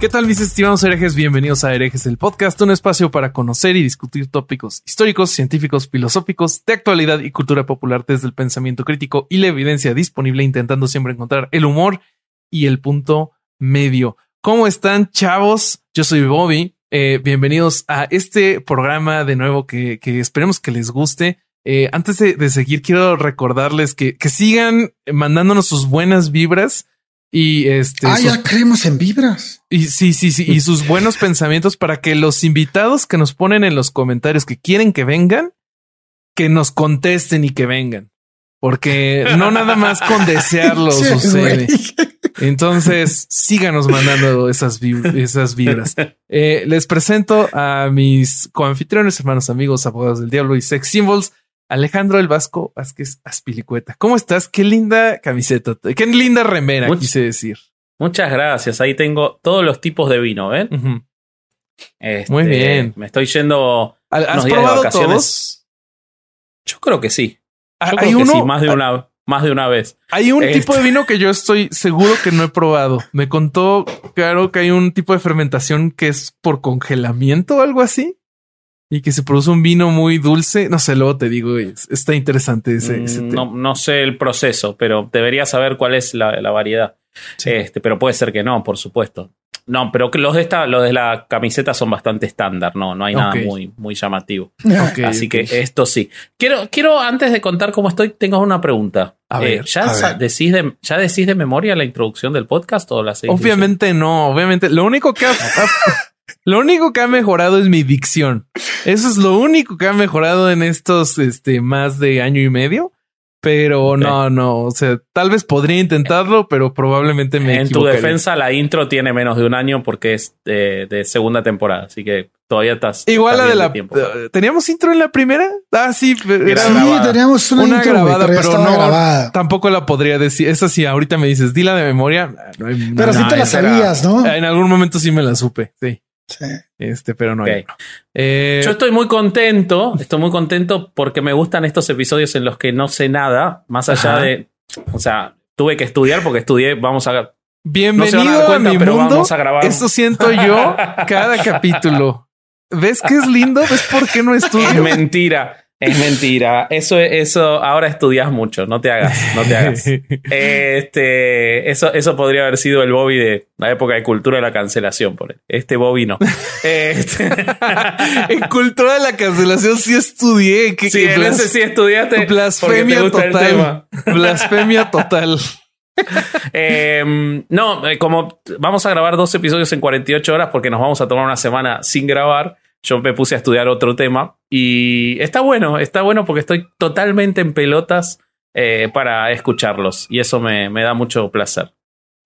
¿Qué tal mis estimados herejes? Bienvenidos a Herejes el Podcast, un espacio para conocer y discutir tópicos históricos, científicos, filosóficos, de actualidad y cultura popular desde el pensamiento crítico y la evidencia disponible, intentando siempre encontrar el humor y el punto medio. ¿Cómo están chavos? Yo soy Bobby. Eh, bienvenidos a este programa de nuevo que, esperemos que les guste. Eh, antes de, seguir, quiero recordarles que sigan mandándonos sus buenas vibras y este. Ah, ya creemos en vibras. Y sí, sí, sí. Y sus buenos pensamientos para que los invitados que nos ponen en los comentarios que quieren que vengan, que nos contesten y que vengan. Porque no nada más con desearlo sucede. Entonces, síganos mandando esas, vib esas vibras. Eh, les presento a mis coanfitriones, hermanos, amigos, abogados del diablo y sex symbols. Alejandro El Vasco Vázquez Aspilicueta. ¿Cómo estás? Qué linda camiseta, qué linda remera, Much quise decir. Muchas gracias. Ahí tengo todos los tipos de vino, ¿ven? Uh -huh. este, Muy bien. Me estoy yendo. ¿Has probado todos? Yo creo que sí. Yo ¿Hay creo uno? que sí, más de una, más de una vez. Hay un Este- tipo de vino que yo estoy seguro que no he probado. Me contó, claro, que hay un tipo de fermentación que es por congelamiento o algo así. Y que se produce un vino muy dulce. No sé, luego te digo, es- está interesante ese, ese Mm, tema. no, no sé el proceso, pero debería saber cuál es la, la variedad. Sí. Este, pero puede ser que no, por supuesto. No, pero los de esta, los de la camiseta son bastante estándar, no, no hay nada muy, muy llamativo. Ok, Así ok. que esto sí. Quiero, quiero, antes de contar cómo estoy, tengo una pregunta. A ver, ¿ya, a ver. Decís de, ¿Ya decís de memoria la introducción del podcast o la Obviamente no, obviamente. Lo único que ha- lo único que ha mejorado es mi dicción. Eso es lo único que ha mejorado en estos este más de año y medio. Pero Ok. no, no, o sea, tal vez podría intentarlo, pero probablemente me En tu defensa, la intro tiene menos de un año porque es de, de segunda temporada, así que todavía estás. Igual la de la tiempo. teníamos intro en la primera. Ah, sí, era Sí, grabada. teníamos una, una intro, grabada, pero, pero no grabada. tampoco la podría decir. Esa sí, ahorita me dices, dila de memoria. Ah, no hay- Pero no, sí te la sabías, ¿no? En algún momento sí me la supe. Sí, Sí. este, pero no. Hay. Eh, Yo estoy muy contento, estoy muy contento porque me gustan estos episodios en los que no sé nada, más allá Ajá. de. O sea, tuve que estudiar porque estudié, vamos a. Bienvenido No a mi mundo. vamos a grabar. Esto siento yo cada capítulo. ¿Ves que es lindo? ¿Ves por qué no Es estudio? mentira, es mentira. Eso, eso, ahora estudias mucho, no te hagas, no te hagas. Este, eso, eso podría haber sido el Bobby de la época de cultura de la cancelación, por él. Este Bobby no. Este, en cultura de la cancelación sí estudié. Que, sí, que en ese sí estudiaste. blasfemia total. Blasfemia total. Eh, no, eh, como vamos a grabar dos episodios en 48 horas porque nos vamos a tomar una semana sin grabar, yo me puse a estudiar otro tema y está bueno, está bueno porque estoy totalmente en pelotas eh, para escucharlos y eso me, me da mucho placer.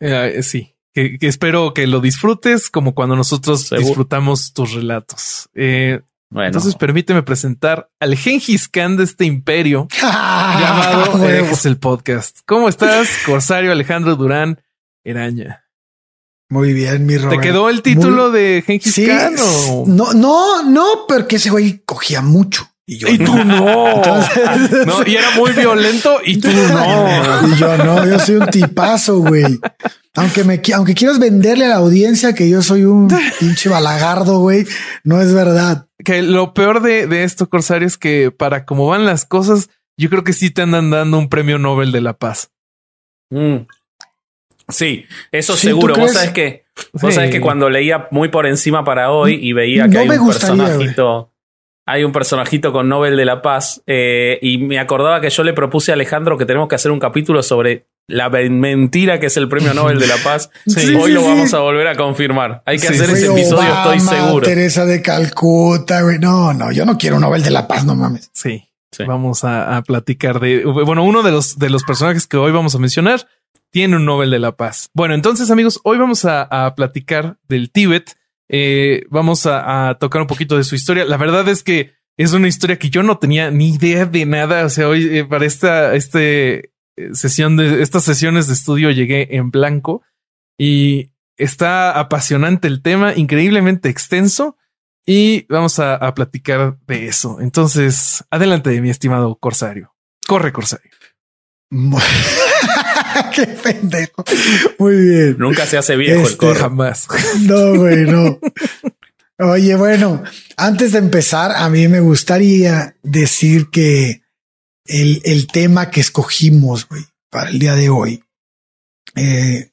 Eh, sí, que, que espero que lo disfrutes como cuando nosotros Seguro. disfrutamos tus relatos. Eh, Bueno, Entonces permíteme presentar al Gengis Khan de este imperio llamado. Herejes el Podcast. ¿Cómo estás, Corsario Alejandro Durán Eraña? Muy bien, mi ¿Te Robert. quedó el título Muy- de Gengis Sí, Khan o...? no, no, no, porque ese güey cogía mucho. Y yo Y tú no. Entonces- No, y era muy violento y tú no. Y yo no, yo soy un tipazo, güey. Aunque me aunque quieras venderle a la audiencia que yo soy un pinche balagardo, güey, no es verdad. Que lo peor de, de esto, Corsario, es que para cómo van las cosas, yo creo que sí te andan dando un premio Nobel de la Paz. mm. Sí, eso Sí, ¿tú seguro. Vos sabés que, vos Sí. sabés que cuando leía muy por encima para hoy y veía que No hay un gustaría, personajito. Hay un personajito con Nobel de la Paz eh, y me acordaba que yo le propuse a Alejandro que tenemos que hacer un capítulo sobre la mentira que es el premio Nobel de la Paz. Sí, Hoy sí, lo sí. vamos a volver a confirmar. Hay que Sí, hacer ese episodio, Obama, estoy seguro. Teresa de Calcuta, güey. No, no, yo no quiero un Nobel de la Paz, no mames. Sí. Sí. Vamos a, a platicar de, bueno, uno de los, de los personajes que hoy vamos a mencionar tiene un Nobel de la Paz. Bueno, entonces amigos, hoy vamos a, platicar del Tíbet. Eh, vamos a, tocar un poquito de su historia. La verdad es que es una historia que yo no tenía ni idea de nada. O sea, hoy eh, para esta este, sesión de estas sesiones de estudio llegué en blanco y está apasionante el tema, increíblemente extenso y vamos a, a platicar de eso. Entonces, adelante, mi estimado Corsario. Corre, Corsario. Qué pendejo. Muy bien. Nunca se hace viejo el Este, corre. Jamás. No, güey, no. Oye, bueno, antes de empezar, a mí me gustaría decir que el, el tema que escogimos güey, para el día de hoy eh,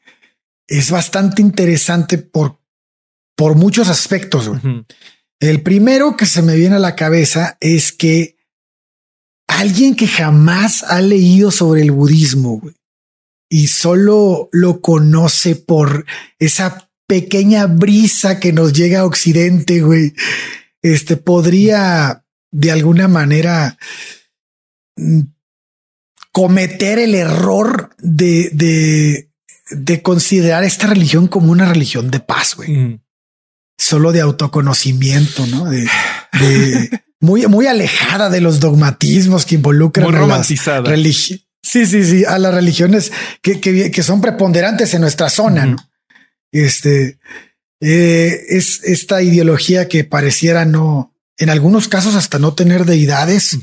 es bastante interesante por, por muchos aspectos. güey. Ujú. El primero que se me viene a la cabeza es que alguien que jamás ha leído sobre el budismo güey, y solo lo conoce por esa pequeña brisa que nos llega a Occidente, güey, este podría de alguna manera mm, cometer el error de, de, de considerar esta religión como una religión de paz, güey Mm. solo de autoconocimiento, ¿no? De, de- muy, muy alejada de los dogmatismos que involucran Muy a las romantizada. religi- Sí, sí, sí, a las religiones que, que, que son preponderantes en nuestra zona. ¿no? Este eh, es esta ideología que pareciera no, en algunos casos hasta no tener deidades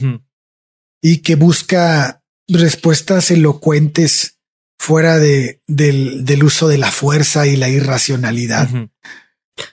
y que busca respuestas elocuentes fuera de, del, del uso de la fuerza y la irracionalidad.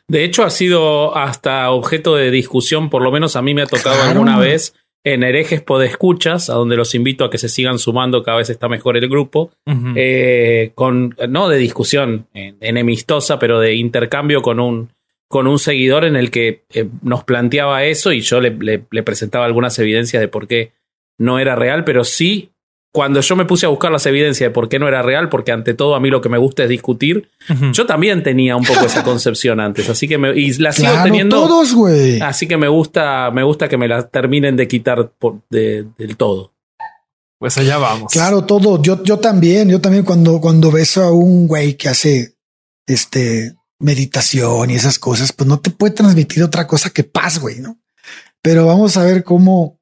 De hecho, ha sido hasta objeto de discusión, por lo menos a mí me ha tocado Claro. alguna vez en herejes podescuchas, a donde los invito a que se sigan sumando, cada vez está mejor el grupo, eh, con, no de discusión eh, enemistosa, pero de intercambio con un, con un seguidor en el que eh, nos planteaba eso y yo le, le- le presentaba algunas evidencias de por qué no era real, pero sí, cuando yo me puse a buscar las evidencias de por qué no era real, porque ante todo a mí lo que me gusta es discutir, yo también tenía un poco esa concepción antes, así que me, y la sigo Claro, teniendo. todos, güey. Así que me gusta, me gusta que me la terminen de quitar por- de- del todo. Pues allá vamos. Claro, todo. Yo, yo también, yo también cuando, cuando beso a un güey que hace este meditación y esas cosas, pues no te puede transmitir otra cosa que paz, güey, ¿no? Pero vamos a ver cómo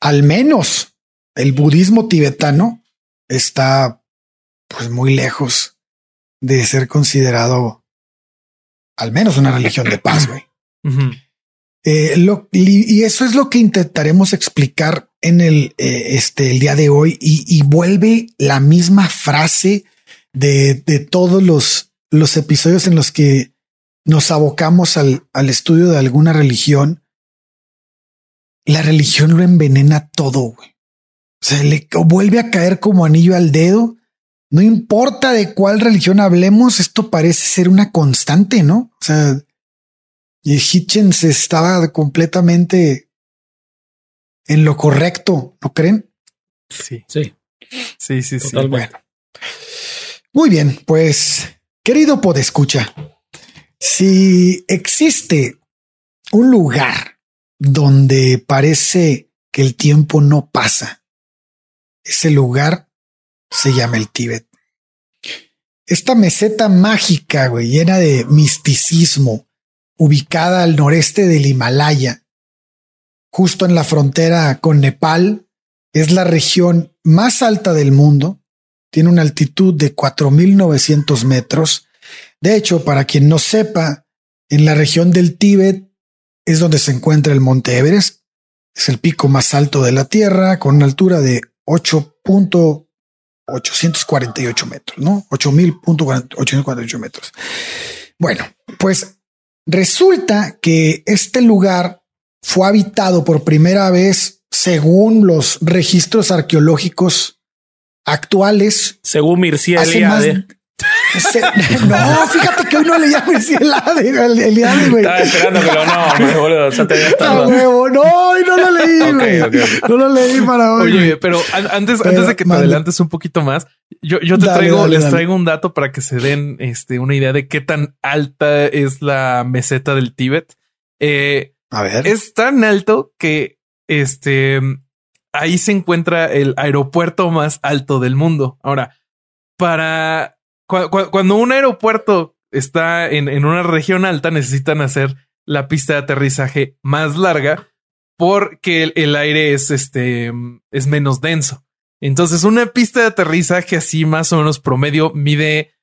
al menos el budismo tibetano está pues muy lejos de ser considerado al menos una religión de paz, güey. Eh, lo- y y eso es lo que intentaremos explicar en el, eh, este, el día de hoy y, y vuelve la misma frase de, de todos los, los episodios en los que nos abocamos al, al estudio de alguna religión. La religión lo envenena todo. güey. O sea, le vuelve a caer como anillo al dedo. No importa de cuál religión hablemos, esto parece ser una constante, ¿no? O sea, y Hitchens estaba completamente en lo correcto, ¿no creen? Sí, Sí. sí, sí, sí. Bueno. Muy bien, pues, querido podescucha, si existe un lugar donde parece que el tiempo no pasa, ese lugar se llama el Tíbet. Esta meseta mágica, güey, llena de misticismo, ubicada al noreste del Himalaya, justo en la frontera con Nepal, es la región más alta del mundo. Tiene una altitud de 4.900 metros. De hecho, para quien no sepa, en la región del Tíbet es donde se encuentra el Monte Everest. Es el pico más alto de la Tierra, con una altura de 8.848 metros, ¿no? 8.848 metros. Bueno, pues resulta que este lugar fue habitado por primera vez según los registros arqueológicos actuales. Según Mircea Eliade. Se- no, fíjate que hoy no leía Mircea Eliade, el- Eliade, güey. Estaba esperando que lo nombres, boludo. Ya te había Ah, estado. huevo, no, hoy no lo leí, Ok, güey. ok, ok. No lo leí para hoy. Oye, pero an- antes, Pero, antes de que te adelantes un poquito más, yo, yo te Dale, traigo, dale, les dale. traigo un dato para que se den este, una idea de qué tan alta es la meseta del Tíbet. Eh, A ver. es tan alto que este ahí se encuentra el aeropuerto más alto del mundo. Ahora, para cuando un aeropuerto está en, en una región alta, necesitan hacer la pista de aterrizaje más larga porque el, aire es este es menos denso. Entonces, una pista de aterrizaje así más o menos promedio mide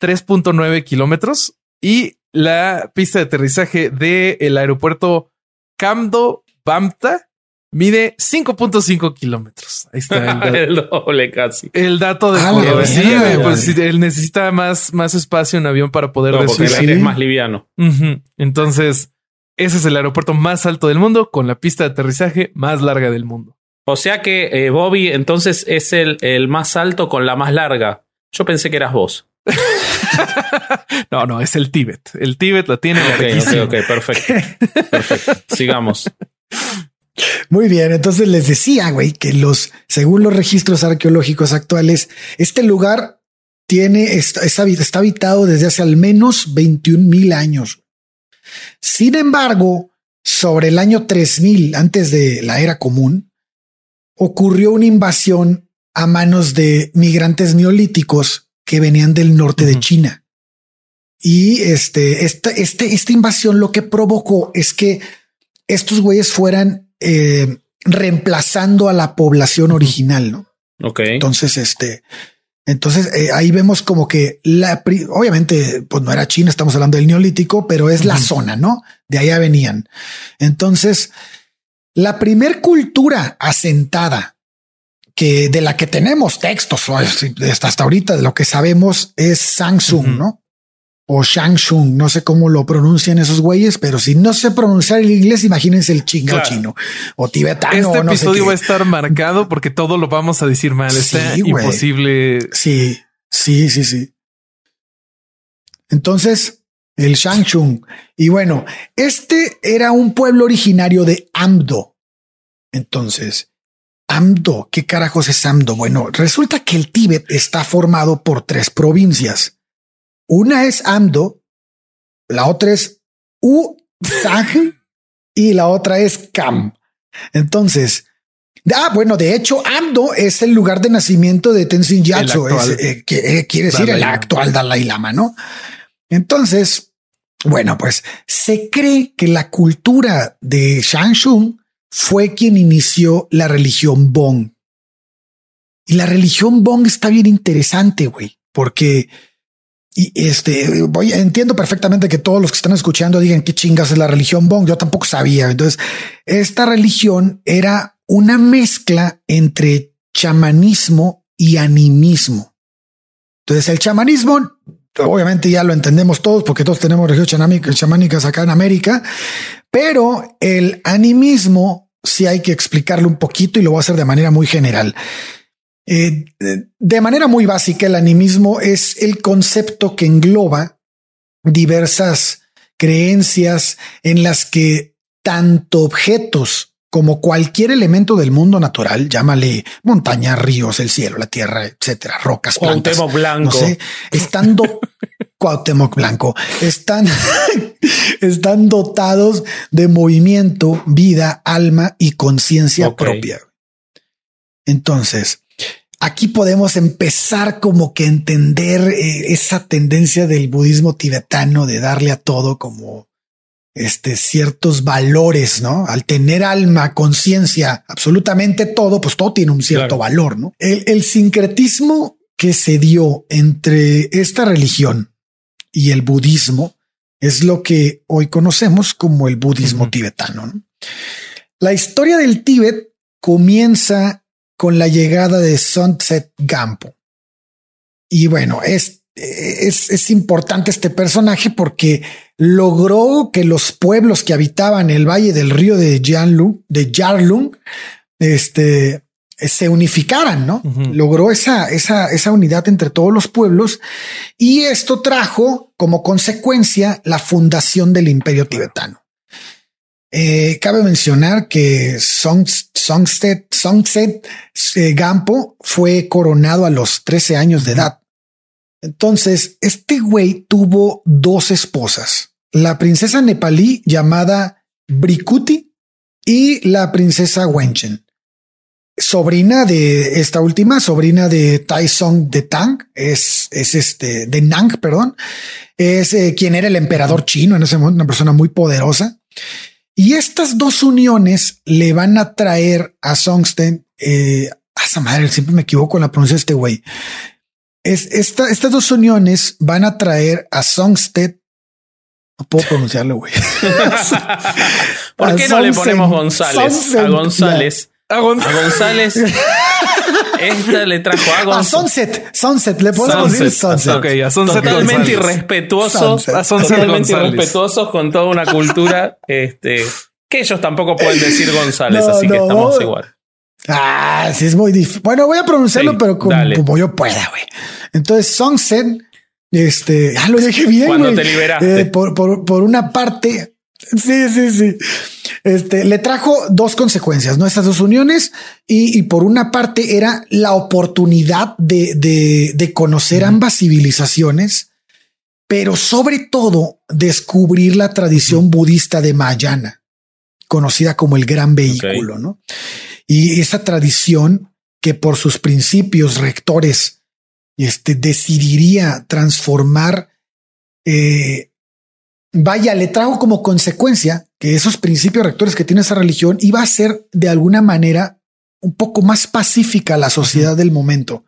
3.9 kilómetros y la pista de aterrizaje del el aeropuerto Camdo Bamta mide 5.5 kilómetros. Ahí está el, doble casi. El dato de sí, pues él necesita más, más espacio en avión para poder no, el aire es más liviano. Entonces, ese es el aeropuerto más alto del mundo con la pista de aterrizaje más larga del mundo. O sea que eh, Bobby entonces es el, el más alto con la más larga. Yo pensé que eras vos. no, no, es el Tíbet. El Tíbet la tiene. Ok, ok, perfecto. Perfecto. Sigamos. Muy bien, entonces les decía, güey, que los, según los registros arqueológicos actuales, este lugar tiene, está, está habitado desde hace al menos 21 mil años. Sin embargo, sobre el año 3000, antes de la era común, ocurrió una invasión a manos de migrantes neolíticos que venían del norte de China. Y este, esta, este, esta invasión lo que provocó es que estos güeyes fueran eh, reemplazando a la población original, ¿no? Ok. Entonces, este, entonces eh, ahí vemos como que la, obviamente, pues no era China, estamos hablando del neolítico, pero es la zona, ¿no? De allá venían. Entonces, la primer cultura asentada que de la que tenemos textos hasta, hasta ahorita de lo que sabemos es Samsung, ¿no? O Shangshung, no sé cómo lo pronuncian esos güeyes, pero si no sé pronunciar el inglés, imagínense el chingo chino o tibetano. Este episodio va a estar marcado porque todo lo vamos a decir mal. Está imposible. Sí, sí, sí, sí. Entonces, el Shangshung. Y bueno, este era un pueblo originario de Amdo. Entonces, Amdo, ¿qué carajos es Amdo? Bueno, resulta que el Tíbet está formado por tres provincias una es Amdo, la otra es Uzag y la otra es Kam. Entonces, ah, bueno, de hecho, Amdo es el lugar de nacimiento de Tenzin Gyatso, eh, que eh, quiere decir el actual Dalai Lama, ¿no? Entonces, bueno, pues se cree que la cultura de Shangshung fue quien inició la religión Bong. Y la religión Bong está bien interesante, güey, porque y este voy, entiendo perfectamente que todos los que están escuchando digan qué chingas es la religión Bong. Yo tampoco sabía. Entonces, esta religión era una mezcla entre chamanismo y animismo. Entonces, el chamanismo, obviamente ya lo entendemos todos porque todos tenemos religiones chamánicas acá en América, pero el animismo sí hay que explicarlo un poquito y lo voy a hacer de manera muy general. Eh, de manera muy básica, el animismo es el concepto que engloba diversas creencias en las que tanto objetos como cualquier elemento del mundo natural, llámale montañas, ríos, el cielo, la tierra, etcétera, rocas, plantas, Blanco, no sé, están Cuauhtémoc Blanco, están, están dotados de movimiento, vida, alma y conciencia propia. Entonces, aquí podemos empezar como que entender eh, esa tendencia del budismo tibetano de darle a todo como este ciertos valores, ¿no? Al tener alma, conciencia, absolutamente todo, pues todo tiene un cierto valor, ¿no? El, sincretismo que se dio entre esta religión y el budismo es lo que hoy conocemos como el budismo tibetano. La historia del Tíbet comienza con la llegada de Sunset Gampo. Y bueno, es, es, es, importante este personaje porque logró que los pueblos que habitaban el valle del río de Yarlung, de Yarlung este, se unificaran, ¿no? Logró esa, esa, esa unidad entre todos los pueblos y esto trajo como consecuencia la fundación del imperio tibetano. Eh, cabe mencionar que Songset, Songset eh, Gampo fue coronado a los 13 años de edad. Entonces, este güey tuvo dos esposas, la princesa nepalí llamada Brikuti y la princesa Wenchen. sobrina de esta última, sobrina de Tai Song de Tang, es, es este, de Nang, perdón, es eh, quien era el emperador chino en ese momento, una persona muy poderosa. Y estas dos uniones le van a traer a Songsten, eh, a esa madre, siempre me equivoco en la pronuncia de este güey. Es, esta, estas dos uniones van a traer a Songstead no puedo pronunciarlo, güey. ¿Por qué no le ponemos González a González? A, González. Esta le trajo a González. A Sunset. Sunset. Le podemos decir Sunset. Ok, a Sunset Totalmente irrespetuoso. A Sunset totalmente irrespetuosos con toda una cultura este, que ellos tampoco pueden decir González, así que estamos igual. Ah, sí, es muy difícil. Bueno, voy a pronunciarlo, pero como, como, yo pueda, güey. Entonces, Sunset este, ah, lo dije bien. Cuando te liberaste. Eh, por, por, por, una parte, sí, sí, sí. Este le trajo dos consecuencias, no estas dos uniones. Y, y por una parte era la oportunidad de, de, de conocer ambas civilizaciones, pero sobre todo descubrir la tradición budista de Mahayana, conocida como el gran vehículo, no? Y esa tradición que por sus principios rectores este, decidiría transformar, eh, vaya, le trajo como consecuencia que esos principios rectores que tiene esa religión iba a ser de alguna manera un poco más pacífica la sociedad del momento.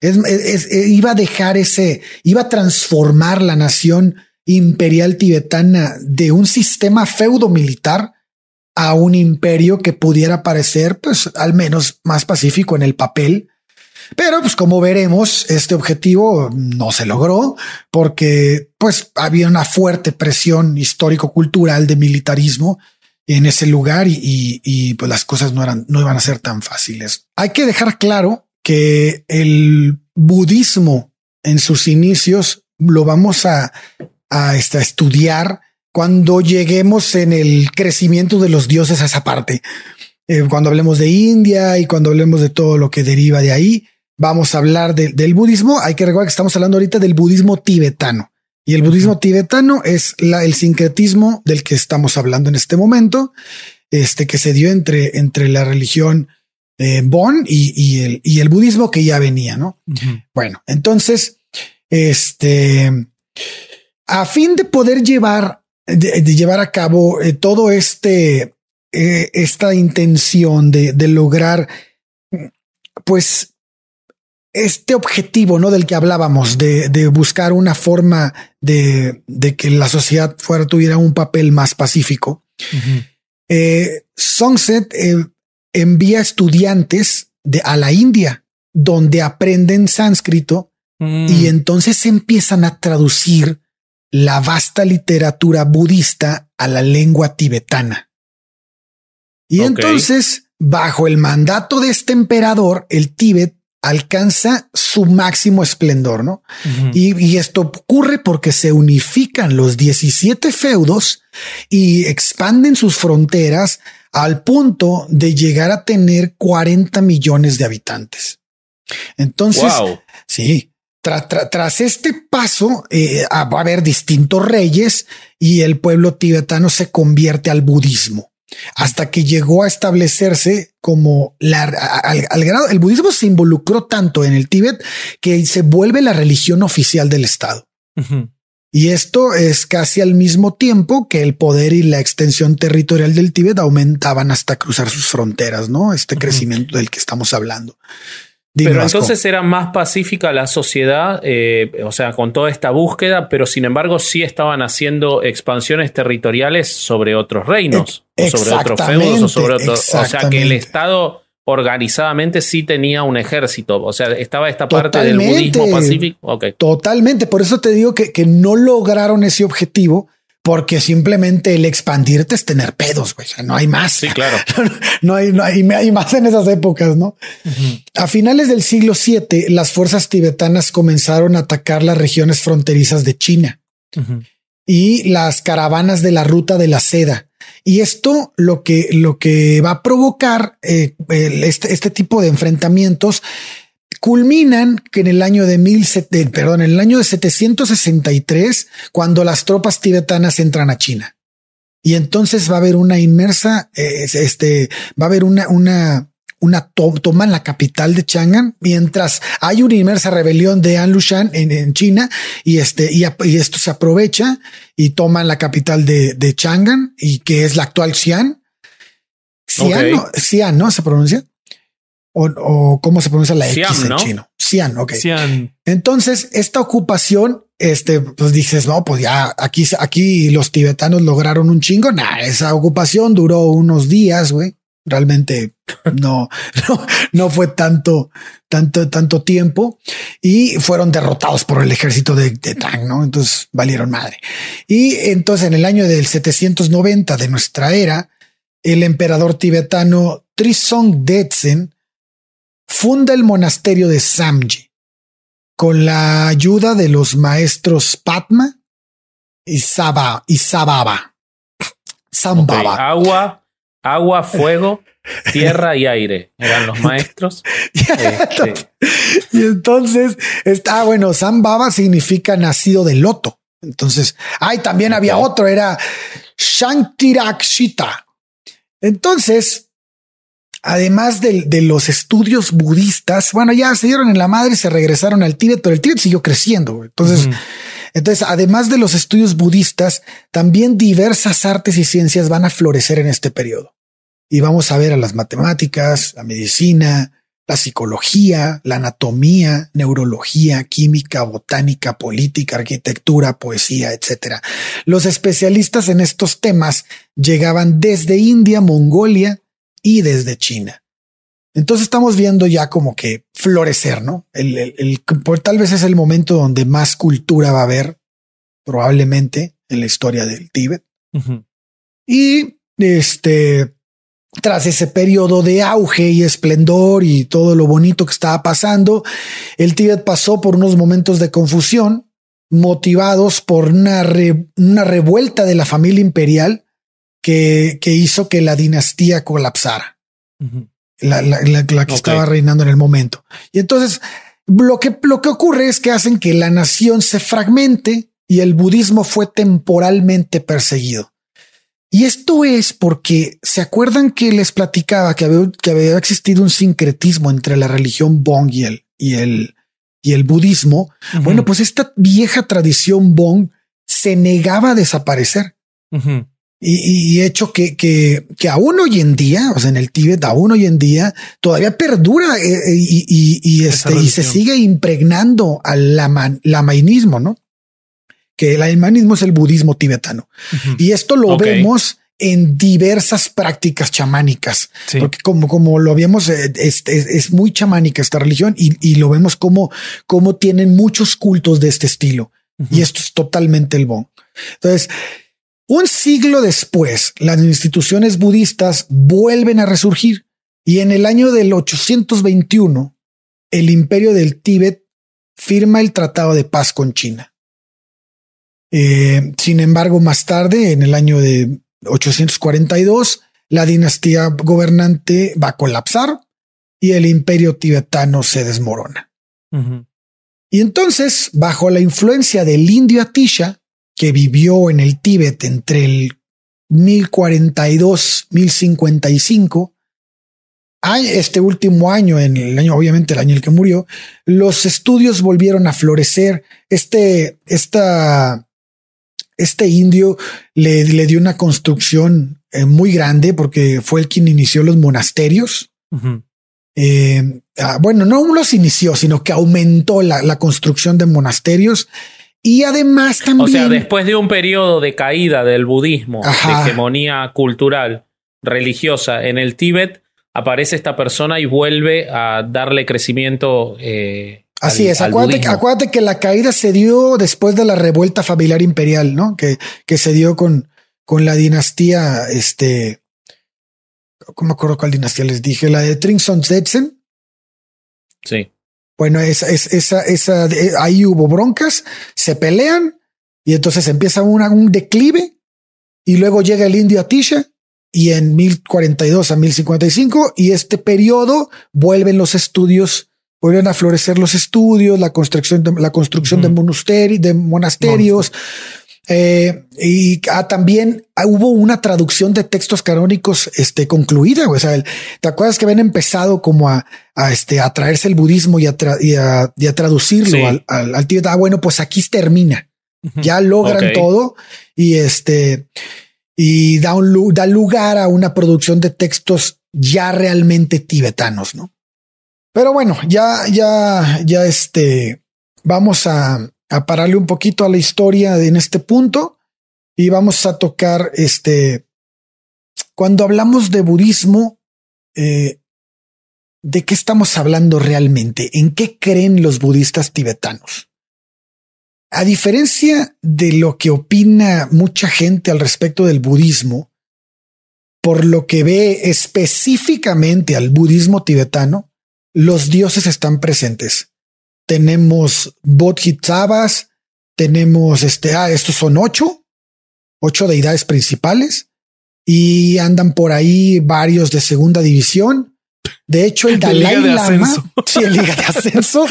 Es, iba a dejar ese, iba a transformar la nación imperial tibetana de un sistema feudo militar a un imperio que pudiera parecer, pues, al menos más pacífico en el papel, pero pues como veremos, este objetivo no se logró porque pues había una fuerte presión histórico-cultural de militarismo en ese lugar y, pues las cosas no eran, no iban a ser tan fáciles. Hay que dejar claro que el budismo en sus inicios lo vamos a, a, este, estudiar cuando lleguemos en el crecimiento de los dioses a esa parte. Eh, cuando hablemos de India y cuando hablemos de todo lo que deriva de ahí, vamos a hablar del budismo. Hay que recordar que estamos hablando ahorita del budismo tibetano. Y el budismo tibetano es el sincretismo del que estamos hablando en este momento, este que se dio entre, entre la religión eh, Bon y, el, y el budismo que ya venía, ¿no? Bueno, entonces, este, a fin de poder llevar, de, llevar a cabo eh, todo este, eh, esta intención de, de lograr, pues, este objetivo, ¿no? Del que hablábamos, de, de buscar una forma de, de, que la sociedad fuera, tuviera un papel más pacífico. eh, Sunset eh, envía estudiantes de, a la India, donde aprenden sánscrito mm. y entonces empiezan a traducir la vasta literatura budista a la lengua tibetana. Y entonces, bajo el mandato de este emperador, el Tíbet alcanza su máximo esplendor, ¿no? y, esto ocurre porque se unifican los 17 feudos y expanden sus fronteras al punto de llegar a tener 40 millones de habitantes. Entonces, sí, tras este paso eh, va a haber distintos reyes y el pueblo tibetano se convierte al budismo hasta que llegó a establecerse como la, al, grado, el budismo se involucró tanto en el Tíbet que se vuelve la religión oficial del Estado. Y esto es casi al mismo tiempo que el poder y la extensión territorial del Tíbet aumentaban hasta cruzar sus fronteras, ¿no? Este crecimiento del que estamos hablando. Pero entonces era más pacífica la sociedad, eh, o sea, con toda esta búsqueda, pero sin embargo sí estaban haciendo expansiones territoriales sobre otros reinos, o sobre otros feudos, o sobre otros. O sea, que el Estado organizadamente sí tenía un ejército. O sea, estaba esta parte del budismo pacífico. Totalmente. Por eso te digo que, que no lograron ese objetivo porque simplemente el expandirte es tener pedos, güey. O sea, no hay más. Sí, claro. no, hay, no hay, hay, más en esas épocas, ¿no? A finales del siglo VII, las fuerzas tibetanas comenzaron a atacar las regiones fronterizas de China y las caravanas de la ruta de la seda. Y esto lo que, lo que va a provocar eh, este, este tipo de enfrentamientos culminan que en el año de mil, perdón, en el año de 763, cuando las tropas tibetanas entran a China. Y entonces va a haber una inmersa, este, va a haber una, una, una toman la capital de Chang'an mientras hay una inmersa rebelión de An Lushan en, China y este y, esto se aprovecha y toman la capital de, de Chang'an y que es la actual Xi'an. Xi'an, no, Xi'an, ¿no? Se pronuncia o, cómo se pronuncia la X en chino. Xi'an, ok. Entonces, esta ocupación, este, pues dices, no, pues ya aquí, aquí los tibetanos lograron un chingo. Nah, esa ocupación duró unos días, güey. Realmente no, no, no fue tanto, tanto, tanto tiempo y fueron derrotados por el ejército de, de Tang, ¿no? Entonces valieron madre. Y entonces en el año del 790 de nuestra era, el emperador tibetano Trisong Detsen funda el monasterio de Samji con la ayuda de los maestros Padma y Saba y Sababa. Sambaba. Agua, agua, fuego, tierra y aire eran los maestros. Este, y entonces está bueno. Sambaba significa nacido de loto. Entonces, ay, también había otro, era Shantirakshita. Entonces, además de, los estudios budistas, bueno, ya se dieron en la madre, se regresaron al Tíbet, pero el Tíbet siguió creciendo. Entonces, entonces, además de los estudios budistas, también diversas artes y ciencias van a florecer en este periodo. Y vamos a ver a las matemáticas, la medicina, la psicología, la anatomía, neurología, química, botánica, política, arquitectura, poesía, etcétera. Los especialistas en estos temas llegaban desde India, Mongolia, y desde China. Entonces estamos viendo ya como que florecer, ¿no? El, el, tal vez es el momento donde más cultura va a haber, probablemente en la historia del Tíbet. Y este, tras ese periodo de auge y esplendor y todo lo bonito que estaba pasando, el Tíbet pasó por unos momentos de confusión motivados por una, una revuelta de la familia imperial que, hizo que la dinastía colapsara. la, que estaba reinando en el momento. Y entonces lo que, lo que ocurre es que hacen que la nación se fragmente y el budismo fue temporalmente perseguido. Y esto es porque se acuerdan que les platicaba que había, que había existido un sincretismo entre la religión Bong y el, y el, y el budismo. Bueno, pues esta vieja tradición Bong se negaba a desaparecer. Y, hecho que, que, que, aún hoy en día, o sea, en el Tíbet, aún hoy en día, todavía perdura eh, eh, y, y, este, y se sigue impregnando al lamainismo, ¿no? Que el lamainismo es el budismo tibetano. Y esto lo vemos en diversas prácticas chamánicas, porque como, como lo habíamos, eh, es, es, muy chamánica esta religión y, y, lo vemos como, como tienen muchos cultos de este estilo. Y esto es totalmente el bon. Entonces, un siglo después, las instituciones budistas vuelven a resurgir y en el año del 821, el imperio del Tíbet firma el Tratado de Paz con China. Eh, sin embargo, más tarde, en el año de 842, la dinastía gobernante va a colapsar y el imperio tibetano se desmorona. Y entonces, bajo la influencia del indio Atisha, que vivió en el Tíbet entre el 1042, 1055, este último año, en el año, obviamente el año en el que murió, los estudios volvieron a florecer. Este, esta, este indio le, le dio una construcción eh, muy grande porque fue el quien inició los monasterios. Eh, ah, bueno, no los inició, sino que aumentó la, la construcción de monasterios y además también. O sea, después de un periodo de caída del budismo, de hegemonía cultural, religiosa en el Tíbet, aparece esta persona y vuelve a darle crecimiento. Eh, Así es, acuérdate, que la caída se dio después de la revuelta familiar imperial, ¿no? Que, que se dio con, con la dinastía, este, ¿cómo me acuerdo cuál dinastía les dije? La de Trinson Zetsen. Sí. Bueno, esa, esa, esa, ahí hubo broncas, se pelean y entonces empieza un declive y luego llega el indio Atisha y en 1042 a 1055 y este periodo vuelven los estudios, vuelven a florecer los estudios, la construcción de, la construcción de, monasterios, Eh, y ah, también ah, hubo una traducción de textos canónicos este, concluida. O sea, ¿te acuerdas que habían empezado como a, a, este, a traerse el budismo y a, y a, y a traducirlo al, al, al Ah, bueno, pues aquí termina. Ya logran todo y este y da, un, da lugar a una producción de textos ya realmente tibetanos, ¿no? Pero bueno, ya, ya, ya este, vamos a, a pararle un poquito a la historia en este punto y vamos a tocar este, cuando hablamos de budismo, eh, ¿de qué estamos hablando realmente? ¿En qué creen los budistas tibetanos? A diferencia de lo que opina mucha gente al respecto del budismo, por lo que ve específicamente al budismo tibetano, los dioses están presentes. Tenemos bodhisattvas, tenemos este, ah, estos son ocho, ocho deidades principales y andan por ahí varios de segunda división. De hecho, el Dalai liga Lama, sí, el liga de ascenso.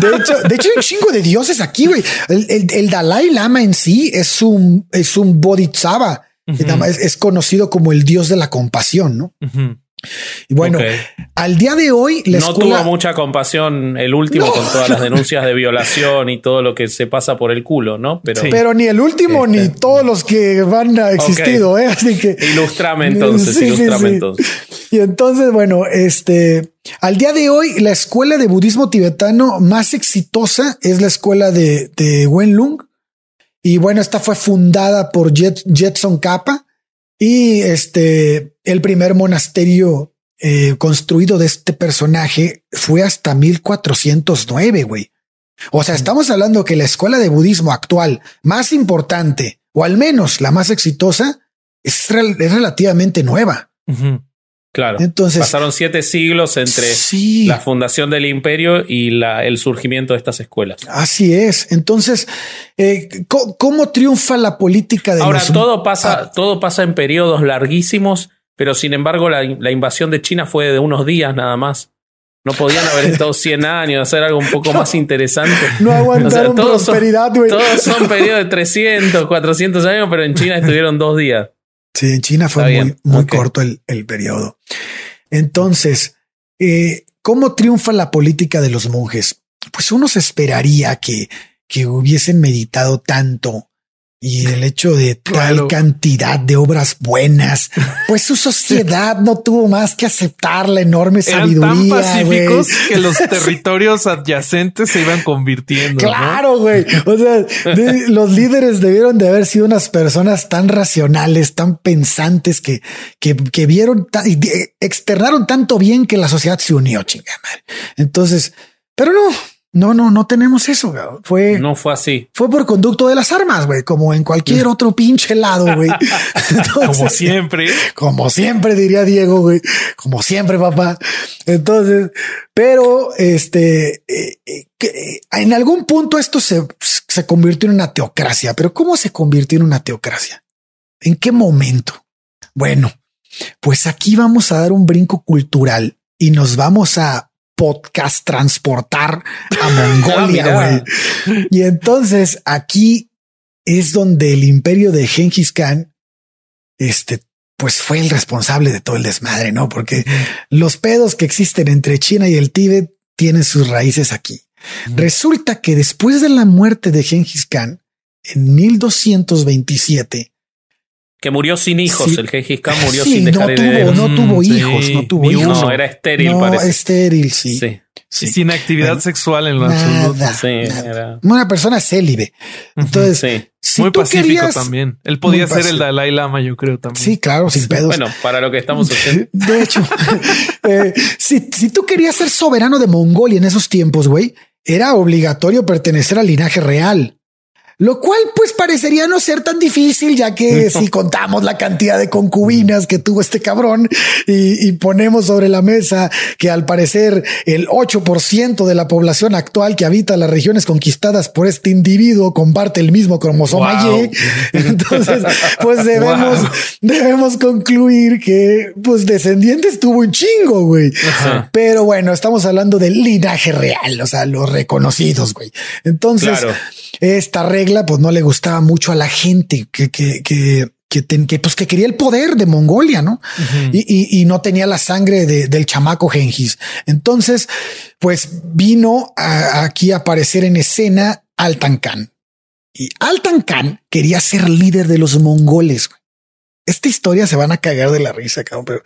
De hecho, de hecho, hay un chingo de dioses aquí, güey. El, el- el Dalai Lama en sí es un, es un bodhisattva. Nada más Es, es conocido como el dios de la compasión, ¿no? Ujú. Y bueno, al día de hoy, la no escuela, tuvo mucha compasión el último No. con todas las denuncias de violación y todo lo que se pasa por el culo, ¿no? Pero Sí. pero ni el último Este. ni todos los que van a existido, ¿eh? Así que ilustrame entonces, Sí, sí, ilustrame sí. entonces. Y entonces, bueno, este, al día de hoy, la escuela de budismo tibetano más exitosa es la escuela de, de Wenlung. Y bueno, esta fue fundada por Jet, Jetson Kappa y este, el primer monasterio eh, construido de este personaje fue hasta 1409, güey. O sea, estamos hablando que la escuela de budismo actual más importante, o al menos la más exitosa, es, rel- es relativamente nueva. Claro. Entonces, Pasaron siete siglos entre sí, la fundación del imperio y la, el surgimiento de estas escuelas. así es. Entonces, eh, ¿cómo triunfa la política de Ahora, los todo pasa, Ah. todo pasa en periodos larguísimos, pero sin embargo, la, la invasión de China fue de unos días nada más. No podían haber estado 100 años, hacer algo un poco más interesante. no aguantaron todos son- prosperidad, güey? Todos son periodos de 300, 400 años, pero en China estuvieron dos días. Sí, en China fue muy, muy corto el, el periodo. Entonces, eh, ¿cómo triunfa la política de los monjes? Pues uno se esperaría que, que hubiesen meditado tanto y el hecho de tal Claro. cantidad de obras buenas, pues su sociedad no tuvo más que aceptar la enorme Eran sabiduría. tan pacíficos que los territorios adyacentes se iban convirtiendo. Claro, güey. O sea, de- los líderes debieron de haber sido unas personas tan racionales, tan pensantes que, que, que vieron y externaron tanto bien que la sociedad se unió, chingada madre. Entonces, pero no, no, no, no tenemos eso. güey. Fue, No fue así. fue por conducto de las armas, güey, como en cualquier otro pinche lado, güey. Como siempre. como siempre diría Diego, güey, como siempre, papá. Entonces, pero este, eh, eh, eh, en algún punto esto se, se convirtió en una teocracia, pero ¿cómo se convirtió en una teocracia? ¿En qué momento? Bueno, pues aquí vamos a dar un brinco cultural y nos vamos a podcast transportar a Mongolia, Ah, güey. y entonces aquí es donde el imperio de Genghis Khan, este, pues fue el responsable de todo el desmadre, ¿no? Porque los pedos que existen entre China y el Tíbet tienen sus raíces aquí. Resulta que después de la muerte de Genghis Khan, en 1227, Que murió sin hijos. Sí. El Gengis Khan murió sí, sin dejar no tuvo, no tuvo Mm, sí, hijos, no tuvo ni hijos. No, era estéril, no, parece. estéril, sí. Sí, sí. Y sin actividad Bueno, sexual en lo absoluto. Nada, sí, nada. era. Una persona célibe. Entonces, Sí. si Muy tú pacífico querías- también. Él podía ser el. Dalai Lama, yo creo también. Sí, claro, sin pedos. Bueno, para lo que estamos haciendo. De hecho, eh, si, si tú querías ser soberano de Mongolia en esos tiempos, güey, era obligatorio pertenecer al linaje real. Lo cual pues parecería no ser tan difícil, ya que si contamos la cantidad de concubinas que tuvo este cabrón y, y ponemos sobre la mesa que al parecer el 8% de la población actual que habita las regiones conquistadas por este individuo comparte el mismo cromosoma Wow. Y, entonces pues debemos, Wow. debemos concluir que pues descendientes tuvo un chingo, güey. Ajá. Pero bueno, estamos hablando del linaje real, o sea, los reconocidos, güey. Entonces, Claro. esta regla regla, pues no le gustaba mucho a la gente que, que, que, que, pues, que quería el poder de Mongolia, ¿no? y, y, no tenía la sangre del chamaco Gengis. Entonces, pues vino aquí a aparecer en escena Altan Khan. Y Altan Khan quería ser líder de los mongoles. Esta historia se van a cagar de la risa, cabrón, pero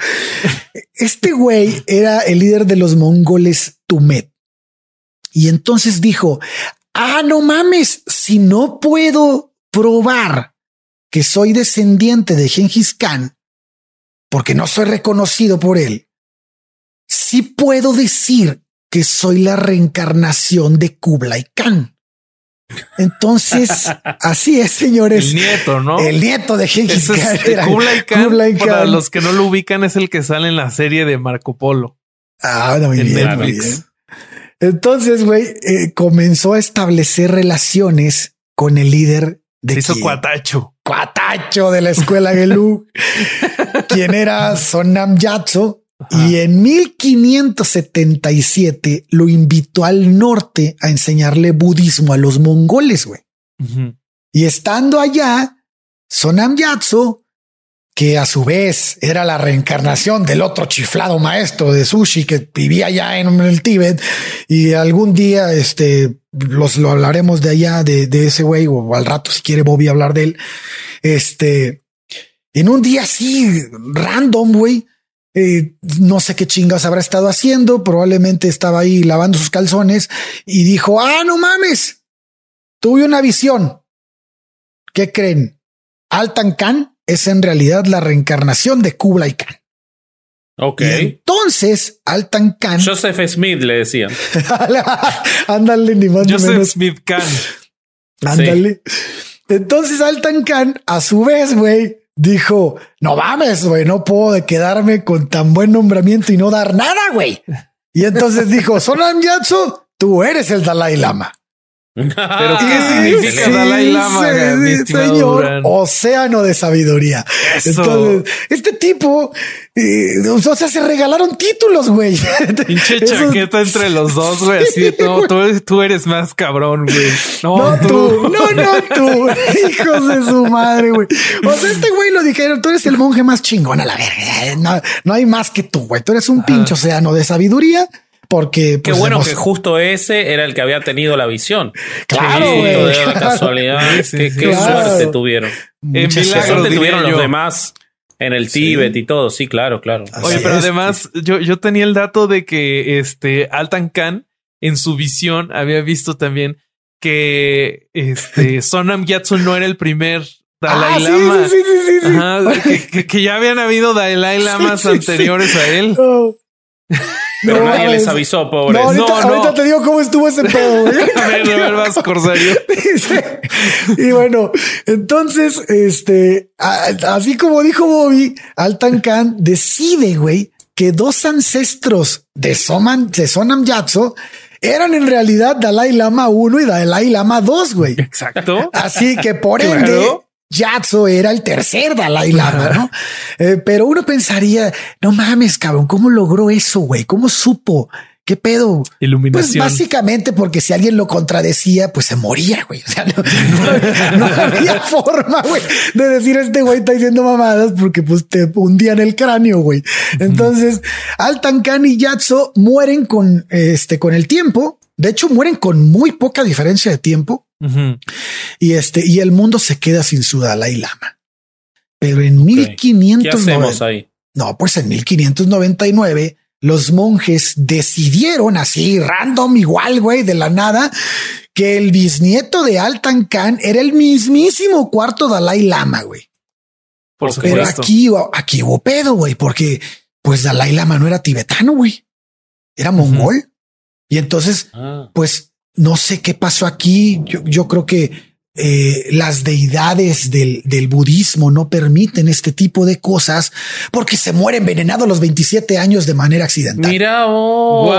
este güey era el líder de los mongoles Tumet. Y entonces dijo, ah, no mames, si no puedo probar que soy descendiente de Genghis Khan, porque no soy reconocido por él, sí puedo decir que soy la reencarnación de Kublai Khan. Entonces, así es, señores. El nieto, ¿no? El nieto de Genghis Khan. Kublai Khan, Para los que no lo ubican, es el que sale en la serie de Marco Polo. Ah, no, muy bien, Entonces, güey, eh, comenzó a establecer relaciones con el líder de. Se hizo cuatacho. Cuatacho de la escuela Gelú, quien era Sonam Yatso, y en 1577 lo invitó al norte a enseñarle budismo a los mongoles, güey. Y estando allá, Sonam Yatso, que a su vez era la reencarnación del otro chiflado maestro de sushi que vivía allá en el Tíbet, y algún día este los lo hablaremos de allá de, ese güey, o al rato si quiere Bobby hablar de él. Este en un día así random, güey, eh, no sé qué chingas habrá estado haciendo, probablemente estaba ahí lavando sus calzones y dijo, ah, no mames, tuve una visión. ¿Qué creen? Altan Khan es en realidad la reencarnación de Kublai Khan. Ok. entonces, Altan Khan. Joseph Smith le decían. Ándale, ni más Joseph Smith Khan. Ándale. Entonces, Altan Khan, a su vez, güey, dijo, no mames, güey, no puedo quedarme con tan buen nombramiento y no dar nada, güey. Y entonces dijo, Sonam Yatsu, tú eres el Dalai Lama. Pero ¿qué significa Dalai Lama? señor, océano de sabidoría. Entonces, este tipo, eh, o sea, se regalaron títulos, güey. Pinche chaqueta entre los dos, güey. Así de no, tú, eres más cabrón, güey. No, tú. No, no, tú. Hijos de su madre, güey. O sea, este güey lo dijeron, tú eres el monje más chingón a la verga. No, no hay más que tú, güey. Tú eres un pinche océano de sabiduría porque qué pues, bueno que justo ese era el que había tenido la visión. Claro, güey. casualidad. qué, suerte tuvieron. Qué suerte tuvieron los demás en el Tíbet y todo. Sí, claro, claro. Oye, pero además yo, yo tenía el dato de que este Altan Khan en su visión había visto también que este Sonam Yatsu no era el primer Dalai ah, Lama. Sí, sí, sí, Ajá, que, ya habían habido Dalai Lamas anteriores a él. Oh. Pero nadie les avisó, pobre. No, ahorita, te digo cómo estuvo ese pedo, y bueno, entonces, este, así como dijo Bobby, Altan Khan decide, güey, que dos ancestros de, Soman, de Sonam Yatso eran en realidad Dalai Lama 1 y Dalai Lama 2, güey. Exacto. Así que por ende, Yatso era el tercer Dalai Lama, ¿no? Eh, pero uno pensaría, no mames, cabrón, ¿cómo logró eso, güey? ¿Cómo supo? ¿Qué pedo? Iluminación. Pues básicamente porque si alguien lo contradecía, pues se moría, güey. O sea, no, había forma, güey, de decir este güey está diciendo mamadas porque pues te hundían el cráneo, güey. Entonces, Altan Khan y Yatso mueren con este, con el tiempo. De hecho, mueren con muy poca diferencia de tiempo. Y este, y el mundo se queda sin su Dalai Lama. Pero en 1590, ahí? No, pues en 1599 los monjes decidieron así random igual, güey, de la nada, que el bisnieto de Altan Khan era el mismísimo cuarto Dalai Lama, güey. Por Pero aquí, aquí hubo pedo, güey, porque pues Dalai Lama no era tibetano, güey. Era mongol. Y entonces, ah. pues no sé qué pasó aquí. Yo, yo creo que eh, las deidades del, del, budismo no permiten este tipo de cosas porque se muere envenenado a los 27 años de manera accidental. Mira, oh,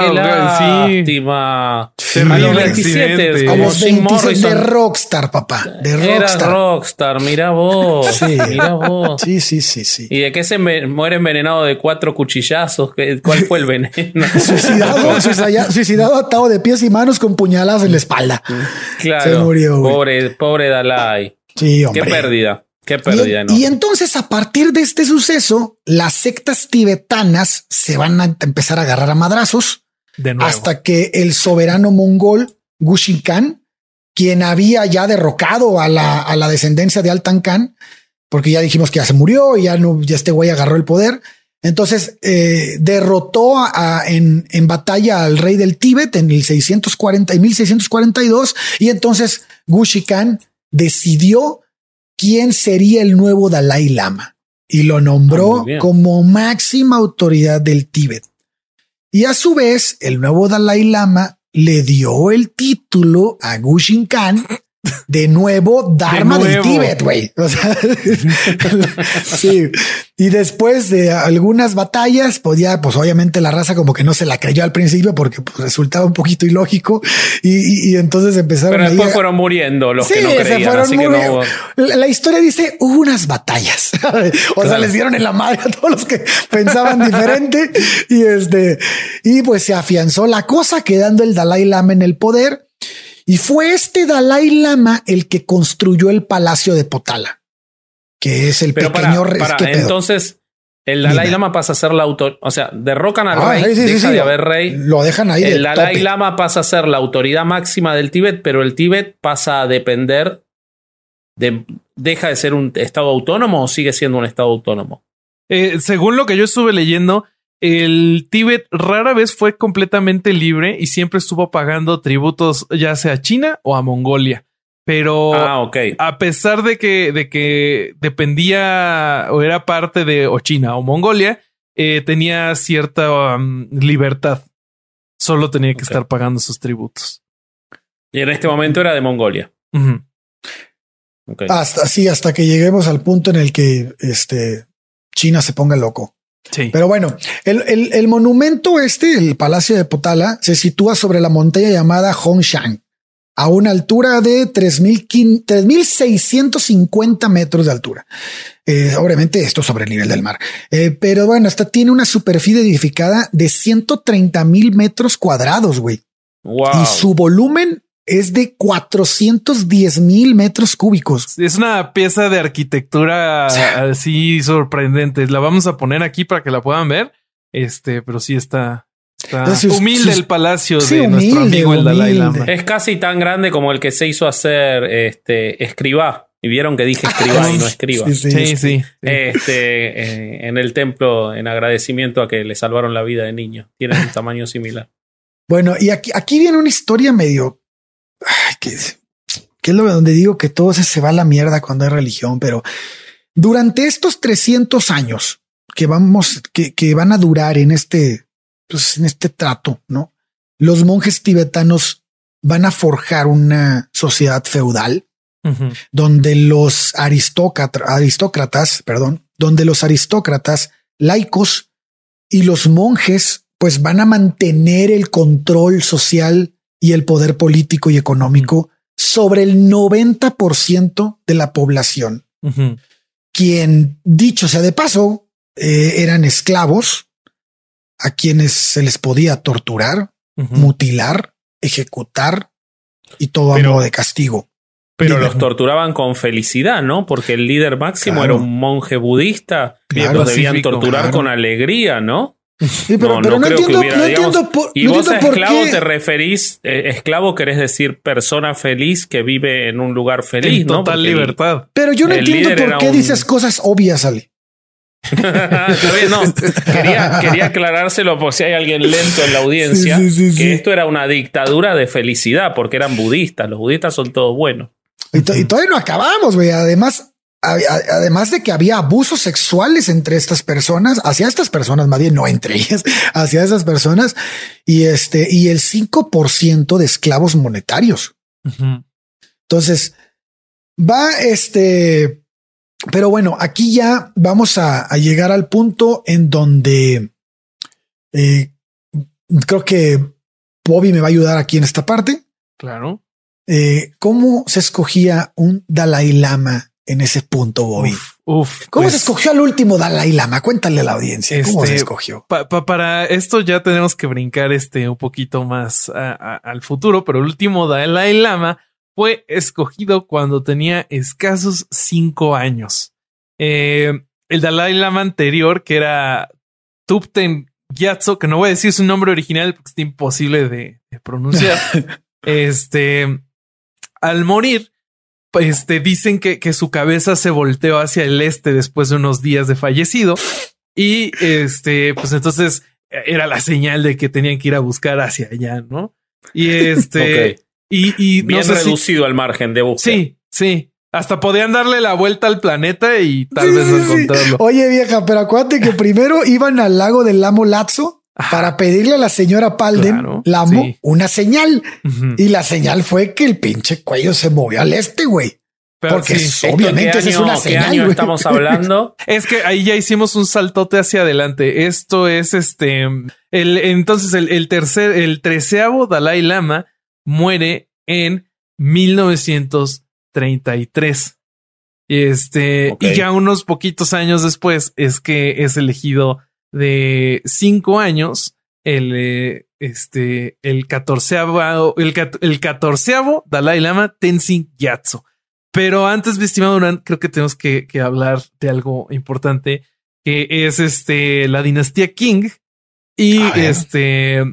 qué lástima. Sí. A los 27, como a los 27 de Rockstar, papá. De Rockstar. Era Rockstar, mira vos. Sí. Mira vos. Sí, sí, sí, sí. ¿Y de qué se muere envenenado de cuatro cuchillazos? ¿Cuál fue el veneno? suicidado, suicidado, suicidado atado de pies y manos con puñaladas en la espalda. Claro. Se murió, güey. Pobre, pobre Dalai. Sí, hombre. Qué pérdida. Qué Y, pérdida, ¿no? y entonces, a partir de este suceso, las sectas tibetanas se van a empezar a agarrar a madrazos De nuevo. hasta que el soberano mongol Gushin Khan, quien había ya derrocado a la, a la descendencia de Altan Khan, porque ya dijimos que ya se murió y ya no, ya este güey agarró el poder. Entonces eh, derrotó a- a- en, en batalla al rey del Tíbet en el 640 y 1642 y entonces Gushi Khan decidió quién sería el nuevo Dalai Lama y lo Ah, nombró bien. como máxima autoridad del Tíbet. Y a su vez, el nuevo Dalai Lama le dio el título a Gushin Khan de nuevo Dharma del nuevo. Tíbet, güey. O sea, sí. Y después de algunas batallas, pues ya, pues obviamente la raza como que no se la creyó al principio porque pues, resultaba un poquito ilógico y, y- y entonces empezaron Pero después a- fueron muriendo los Sí, que no se creían, fueron así que muy- no hubo- la, la historia dice hubo unas batallas. o sea, les dieron en la madre a todos los que pensaban diferente y este, y pues se afianzó la cosa quedando el Dalai Lama en el poder. Y fue este Dalai Lama el que construyó el palacio de Potala, que es el Pero pequeño para, ¿Qué pedo? entonces el Dalai. Lama pasa a ser la autor, o sea, derrocan al Ah, rey, sí, deja sí, de haber rey. Lo dejan ahí. El de Dalai tope. Lama pasa a ser la autoridad máxima del Tíbet, pero el Tíbet pasa a depender de deja de ser un estado autónomo o sigue siendo un estado autónomo. Eh, según lo que yo estuve leyendo, el Tíbet rara vez fue completamente libre y siempre estuvo pagando tributos ya sea a China o a Mongolia. Pero Ah, a pesar de que, de que dependía o era parte de o China o Mongolia, eh, tenía cierta um, libertad. Solo tenía que estar pagando sus tributos. Y en este momento era de Mongolia. Hasta así, hasta que lleguemos al punto en el que este China se ponga loco. Sí. Pero bueno, el, el- el monumento este, el Palacio de Potala, se sitúa sobre la montaña llamada Hongshan, a una altura de 3.000 3.650 metros de altura. Eh, obviamente esto sobre el nivel del mar. Eh, pero bueno, esta tiene una superficie edificada de 130 mil metros cuadrados, güey. wow. Y su volumen es de 410 mil metros cúbicos. Es una pieza de arquitectura así sorprendente. La vamos a poner aquí para que la puedan ver. Este, pero sí está, está Es sus- humilde sus- el palacio Sí, de nuestro humilde, amigo el Dalai. Lama. Es casi tan grande como el que se hizo hacer este escribá. Y vieron que dije escribá y no escriba. Sí, sí, Sí, sí. sí. Este eh, en el templo en agradecimiento a que le salvaron la vida de niño. Tienen un tamaño similar. Bueno, y aquí, aquí viene una historia medio que, que es lo donde digo que todo se, se va a la mierda cuando hay religión, pero durante estos 300 años que vamos, que, que van a durar en este, pues, en este trato, no? Los monjes tibetanos van a forjar una sociedad feudal donde los aristócrata- aristócratas, perdón, donde los aristócratas laicos y los monjes pues van a mantener el control social y el poder político y económico sobre el 90% de la población, quien, dicho sea de paso, eh, eran esclavos a quienes se les podía torturar, mutilar, ejecutar y todo Pero- modo de castigo. Pero los torturaban con felicidad, ¿no? Porque el líder máximo Claro. era un monje budista. Claro, los debían torturar claro. con alegría, ¿no? Sí, pero No, pero no no, creo que entiendo, hubiera, no digamos, entiendo por, Y no vos a entiendo esclavo qué. te referís, eh, esclavo querés decir persona feliz que vive en un lugar feliz, En ¿no? total Porque libertad. Pero yo no entiendo por qué un- dices cosas obvias, Ale. No. Quería, quería aclarárselo por si hay alguien lento en la audiencia. Sí, sí, sí, que sí. esto era una dictadura de felicidad porque eran budistas. Los budistas son todos buenos. Y, to- y todavía no acabamos, güey. Además, además de que había abusos sexuales entre estas personas, hacia estas personas, más bien no entre ellas, hacia esas personas, y este, y el 5% de esclavos monetarios. Entonces, va este, pero bueno, aquí ya vamos a, a llegar al punto en donde eh, creo que Bobby me va a ayudar aquí en esta parte. Claro. Eh, ¿Cómo se escogía un Dalai Lama en ese punto, Bobby? Uf, uf, ¿Cómo pues, se escogió al último Dalai Lama? Cuéntale a la audiencia cómo Este, se escogió. pa- pa- para esto ya tenemos que brincar este un poquito más a- a- al futuro, pero el último Dalai Lama fue escogido cuando tenía escasos cinco años. Eh, el Dalai Lama anterior, que era Tupten Gyatso, que no voy a decir su nombre original porque está imposible de, pronunciar. este, al morir, este, dicen que, que su cabeza se volteó hacia el este después de unos días de fallecido. Y este, pues entonces era la señal de que tenían que ir a buscar hacia allá, ¿no? Y este, y, y bien reducido al margen de búsqueda. Sí, sí. Hasta podían darle la vuelta al planeta y tal vez encontrarlo. Oye, vieja, pero acuérdate que primero iban al lago del Lamo Lazo para pedirle a la señora Palden, Lamo, una señal. Y la señal fue que el pinche cuello se movió al este, güey. Porque obviamente es una señal. estamos hablando? es que ahí ya hicimos un saltote hacia adelante. Esto es este. El, entonces, el, el tercer, el treceavo Dalai Lama muere en 1933. Este, y ya unos poquitos años después es que es elegido de cinco años el, eh, este, el catorceavo, el, el catorceavo Dalai Lama Tenzin Gyatso. Pero antes, mi estimado Durán, creo que tenemos que, que, hablar de algo importante que es este la dinastía King y este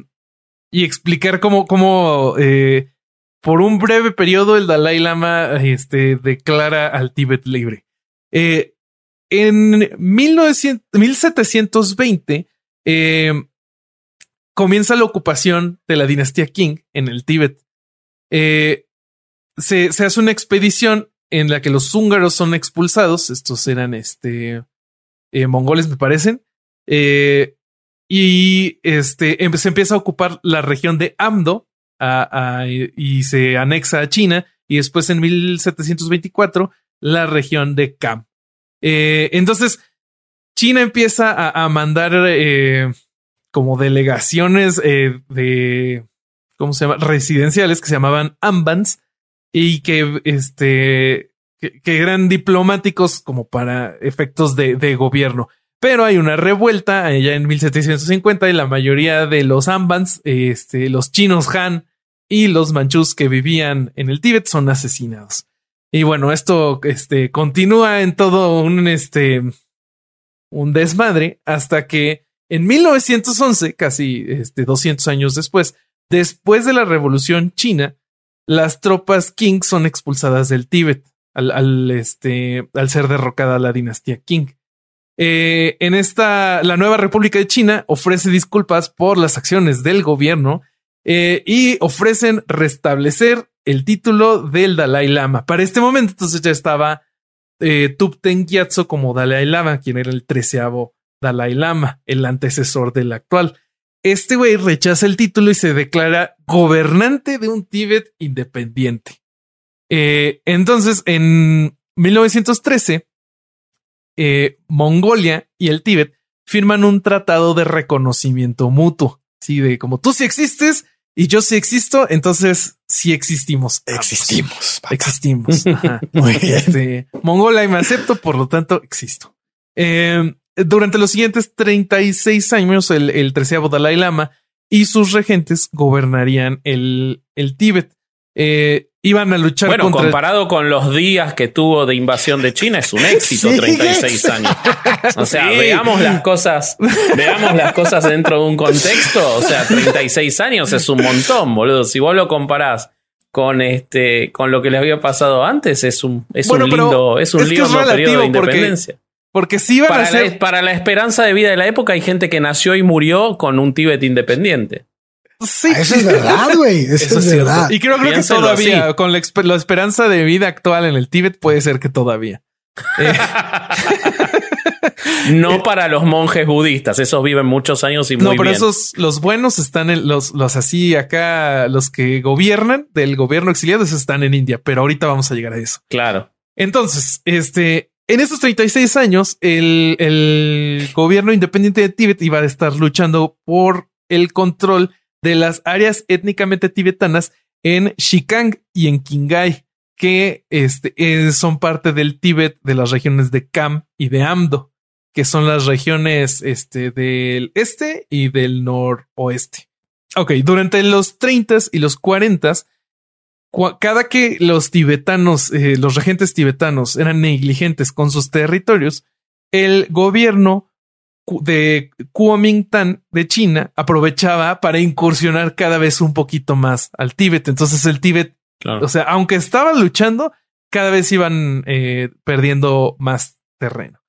y explicar cómo, cómo eh, por un breve periodo el Dalai Lama este, declara al Tíbet libre. Eh, en 1720 eh, comienza la ocupación de la dinastía Qing en el Tíbet. se, se, hace una expedición en la que los húngaros son expulsados. Estos eran este, mongoles, me parecen. y este, se empieza a ocupar la región de Amdo, y se anexa a China y después en 1724 la región de Cam. Eh, entonces, China empieza a, mandar eh, como delegaciones eh, de, ¿cómo se llama? Residenciales que se llamaban Ambans y que, este, que, eran diplomáticos como para efectos de, gobierno. Pero hay una revuelta allá en 1750 y la mayoría de los Ambans, este, los chinos Han y los manchús que vivían en el Tíbet son asesinados. Y bueno, esto este, continúa en todo un, este, un desmadre hasta que en 1911, casi este, 200 años después, después de la revolución china, las tropas Qing son expulsadas del Tíbet al, este, al ser derrocada la dinastía Qing. Eh, en esta, la nueva República de China ofrece disculpas por las acciones del gobierno eh, y ofrecen restablecer el título del Dalai Lama. Para este momento, entonces ya estaba eh, Tupten Gyatso como Dalai Lama, quien era el treceavo Dalai Lama, el antecesor del actual. Este güey rechaza el título y se declara gobernante de un Tíbet independiente. Eh, entonces, en 1913, eh, Mongolia y el Tíbet firman un tratado de reconocimiento mutuo. Sí, de como tú sí existes y yo sí existo, entonces sí existimos. Existimos. Existimos. Este, Mongolia y me acepto, por lo tanto existo. Em, durante los siguientes 36 años, el, el treceavo Dalai Lama y sus regentes gobernarían el, el Tíbet. Eh, iban a luchar bueno, comparado con los días que tuvo de invasión de China, es un éxito 36 años. O sea, veamos las cosas, veamos las cosas dentro de un contexto. O sea, 36 años es un montón, boludo. Si vos lo comparás con este, con lo que les había pasado antes, es un, es un lindo, es un lindo periodo de independencia. Porque, sí iban para a ser... La, para la esperanza de vida de la época hay gente que nació y murió con un Tíbet independiente. Sí. Eso es verdad, güey. Eso, es, verdad. Y creo, que todavía, con la, esperanza de vida actual en el Tíbet, puede ser que todavía. Eh. no para los monjes budistas, esos viven muchos años y muy No, pero esos, los buenos están en los, los así acá, los que gobiernan del gobierno exiliado, esos están en India, pero ahorita vamos a llegar a eso. Claro. Entonces, este, en esos 36 años, el, el gobierno independiente de Tíbet iba a estar luchando por el control de las áreas étnicamente tibetanas en Xikang y en Qinghai, que este, eh, son parte del Tíbet de las regiones de Kam y de Amdo, que son las regiones este, del este y del noroeste. Ok, durante los 30 y los 40 cada que los tibetanos, eh, los regentes tibetanos eran negligentes con sus territorios, el gobierno de Kuomintang de China aprovechaba para incursionar cada vez un poquito más al Tíbet. Entonces el Tíbet, o sea, aunque estaba luchando, cada vez iban eh, perdiendo más terreno.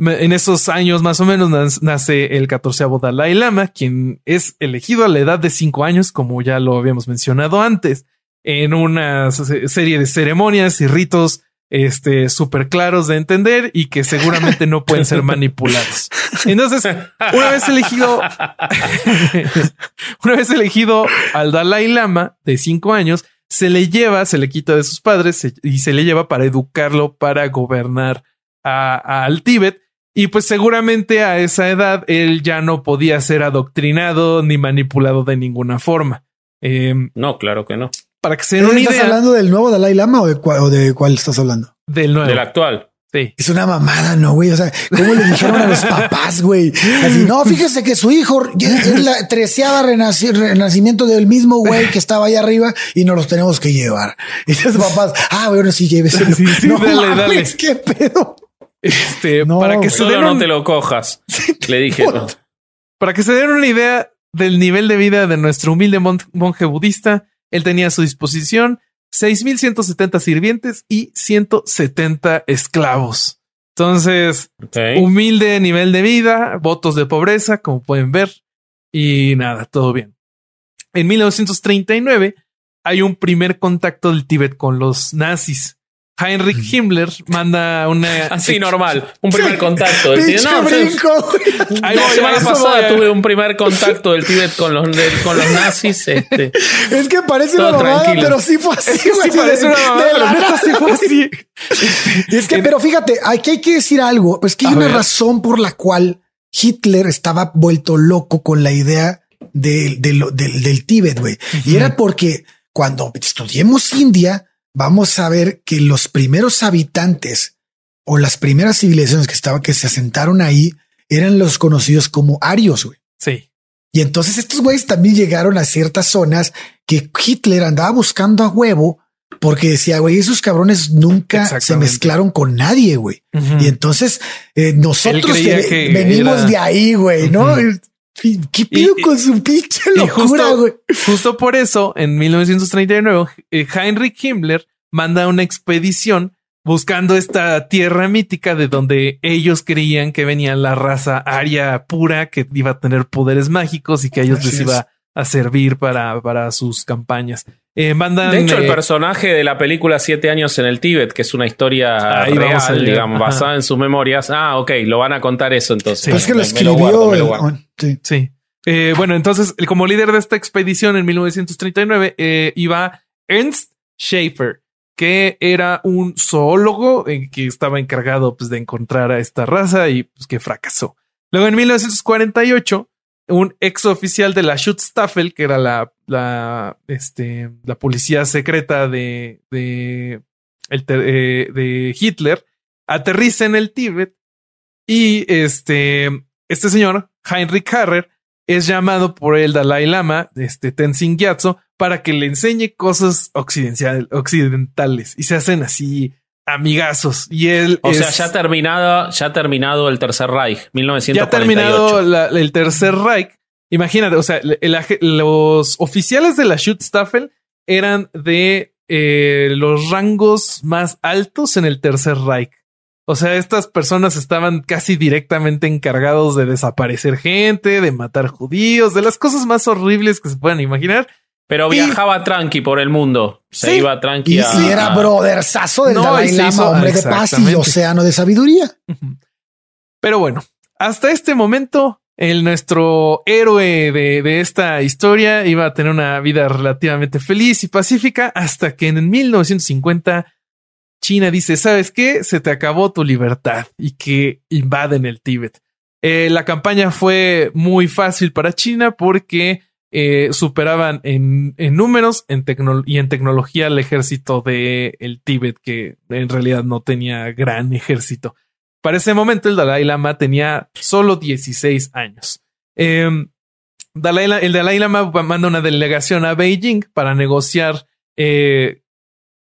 En esos años más o menos nace el catorceavo Dalai Lama, quien es elegido a la edad de cinco años, como ya lo habíamos mencionado antes, en una serie de ceremonias y ritos este, súper claros de entender y que seguramente no pueden ser manipulados. Entonces, una vez elegido, una vez elegido al Dalai Lama de cinco años, se le lleva, se le quita de sus padres y se le lleva para educarlo, para gobernar al Tíbet. Y pues seguramente a esa edad él ya no podía ser adoctrinado ni manipulado de ninguna forma. Em, no, claro que no para que se den una ¿Estás hablando del nuevo Dalai Lama o de, cuál estás hablando? Del nuevo. Del actual. Sí. Es una mamada, ¿no, güey? O sea, ¿cómo le dijeron a los papás, güey? Así, no, fíjese que su hijo es la treceava renacimiento del mismo güey que estaba allá arriba y nos los tenemos que llevar. Y los papás, ah, bueno, sí, llévese. Sí, sí, no, dale, dale. ¿Qué pedo? Este, para que se den no te lo cojas. le dije. Para que se den una idea del nivel de vida de nuestro humilde monje budista, él tenía a su disposición 6.170 sirvientes y 170 esclavos. Entonces, humilde nivel de vida, votos de pobreza, como pueden ver, y nada, todo bien. En 1939 hay un primer contacto del Tíbet con los nazis. Heinrich Himmler manda una. Así normal, un primer contacto del Tíbet. No, brinco. la semana pasada tuve un primer contacto del Tíbet con los, con los nazis. Este, es que parece una mamada, pero sí fue así. Es que sí parece una mamada, pero sí fue así. es que, pero fíjate, aquí hay que decir algo. Pues que hay una razón por la cual Hitler estaba vuelto loco con la idea del, del, del, Tíbet, güey. Y era porque cuando estudiemos India, vamos a ver que los primeros habitantes o las primeras civilizaciones que estaban, que se asentaron ahí, eran los conocidos como arios, güey. Sí. Y entonces estos güeyes también llegaron a ciertas zonas que Hitler andaba buscando a huevo porque decía, güey, esos cabrones nunca se mezclaron con nadie, güey. Y entonces eh, nosotros venimos de ahí, güey, ¿no? ¿Qué pido con su pinche locura, güey? Justo, por eso, en 1939, eh, Heinrich Himmler manda una expedición buscando esta tierra mítica de donde ellos creían que venía la raza aria pura que iba a tener poderes mágicos y que a ellos les iba a servir para, para sus campañas. Eh, de hecho, el eh, personaje de la película Siete años en el Tíbet, que es una historia real, digamos, basada en sus memorias. Ah, ok, lo van a contar eso entonces. es que lo escribió. sí. Eh, bueno, entonces, como líder de esta expedición en 1939 iba Ernst Schaefer, que era un zoólogo que estaba encargado pues, de encontrar a esta raza y pues, que fracasó. Luego, en 1948, un ex oficial de la Schutzstaffel, que era la, la, este, la policía secreta de, de, el, eh, de Hitler, aterriza en el Tíbet y este, este señor, Heinrich Harrer, es llamado por el Dalai Lama, este Tenzin Gyatso, para que le enseñe cosas occidentales y se hacen así amigazos. Y él. O sea, ya terminado, ya ha terminado el Tercer Reich, 1948. Ya ha terminado el Tercer Reich. Imagínate, o sea, los oficiales de la Schutzstaffel eran de eh, los rangos más altos en el Tercer Reich. O sea, estas personas estaban casi directamente encargados de desaparecer gente, de matar judíos, de las cosas más horribles que se puedan imaginar. Pero viajaba tranqui por el mundo. Se iba tranqui. Y, a, era brotherzazo del Dalai Lama, hombre de paz y océano de sabiduría. Pero bueno, hasta este momento, el nuestro héroe de, de, esta historia iba a tener una vida relativamente feliz y pacífica hasta que en 1950 China dice, ¿sabes qué? Se te acabó tu libertad y que invaden el Tíbet. Eh, la campaña fue muy fácil para China porque eh, superaban en, números en y en tecnología al ejército de el Tíbet, que en realidad no tenía gran ejército. Para ese momento el Dalai Lama tenía solo 16 años. Em, el Dalai Lama manda una delegación a Beijing para negociar eh,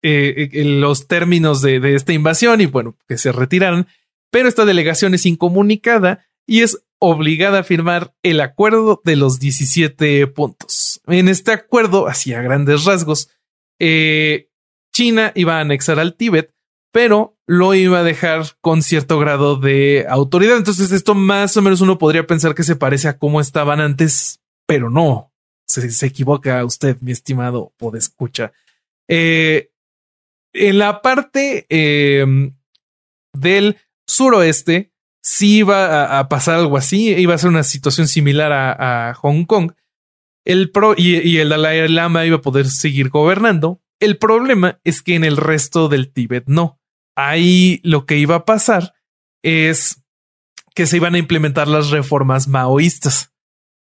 eh, los términos de, de esta invasión y bueno, que se retiraran, pero esta delegación es incomunicada y es obligada a firmar el acuerdo de los 17 puntos. En este acuerdo, así a grandes rasgos, eh, China iba a anexar al Tíbet, pero lo iba a dejar con cierto grado de autoridad. Entonces esto más o menos uno podría pensar que se parece a cómo estaban antes, pero no. Se, se equivoca usted, mi estimado podescucha. Eh, en la parte eh, del suroeste, sí iba a, pasar algo así, iba a ser una situación similar a, a Hong Kong. El pro y, y, el Dalai Lama iba a poder seguir gobernando. El problema es que en el resto del Tíbet no. Ahí lo que iba a pasar es que se iban a implementar las reformas maoístas.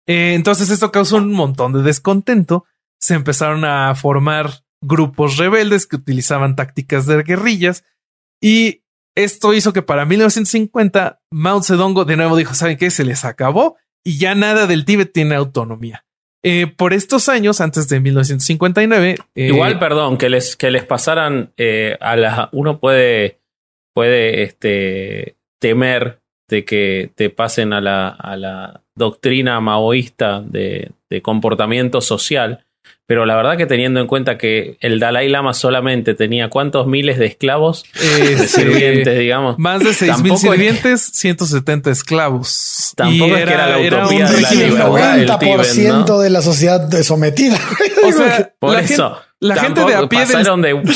Eh, entonces esto causó un montón de descontento. Se empezaron a formar grupos rebeldes que utilizaban tácticas de guerrillas y esto hizo que para 1950 Mao Zedong de nuevo dijo, ¿saben qué? Se les acabó y ya nada del Tíbet tiene autonomía. Eh, por estos años, antes de 1959. Eh, Igual, perdón, que les, que les pasaran eh, a la. Uno puede, puede este, temer de que te pasen a la, a la doctrina maoísta de, de comportamiento social. Pero la verdad que teniendo en cuenta que el Dalai Lama solamente tenía cuántos miles de esclavos, eh, de sirvientes, digamos. Más de 6 mil sirvientes, es, 170 esclavos. Tampoco y es era, que era la utopía era de la libertad El 90% ¿no? de la sociedad sometida. O sea, Por la eso. Gente, la gente de a pie pasaron del, de,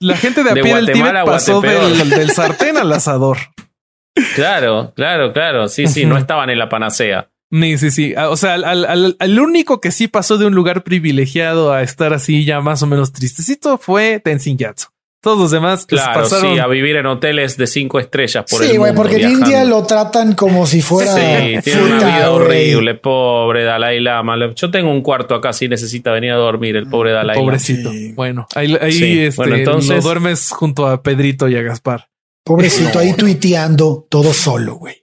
la gente de a de pie del Guatemala Tíbet a pasó del sartén al asador. Claro, claro, claro. Sí, sí, no estaban en la panacea. Sí, sí, sí. O sea, al, al, al, único que sí pasó de un lugar privilegiado a estar así ya más o menos tristecito fue Tenzin Gyatso. Todos los demás pues, claro, pasaron... sí, a vivir en hoteles de cinco estrellas por sí, el porque en India lo tratan como si fuera. Sí, tiene una vida horrible, pobre Dalai Lama. Yo tengo un cuarto acá, si necesita venir a dormir el pobre Dalai Lama. Pobrecito. Sí. Bueno, ahí, ahí Sí, este, bueno, entonces- lo duermes junto a Pedrito y a Gaspar. Pobrecito ahí tuiteando todo solo, güey.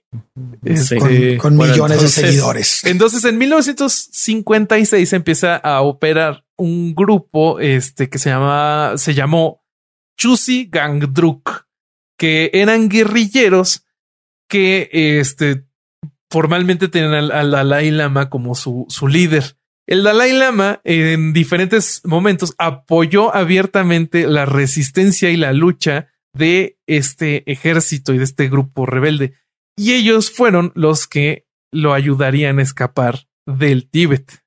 Este, Con, con bueno, millones entonces- de seguidores. Entonces, en 1956 empieza a operar un grupo este, que se, llama, se llamó Chusi Gangdruk, que eran guerrilleros que este, formalmente tenían al, al Dalai Lama como su, su líder. El Dalai Lama en diferentes momentos apoyó abiertamente la resistencia y la lucha de este ejército y de este grupo rebelde. Y ellos fueron los que lo ayudarían a escapar del Tíbet.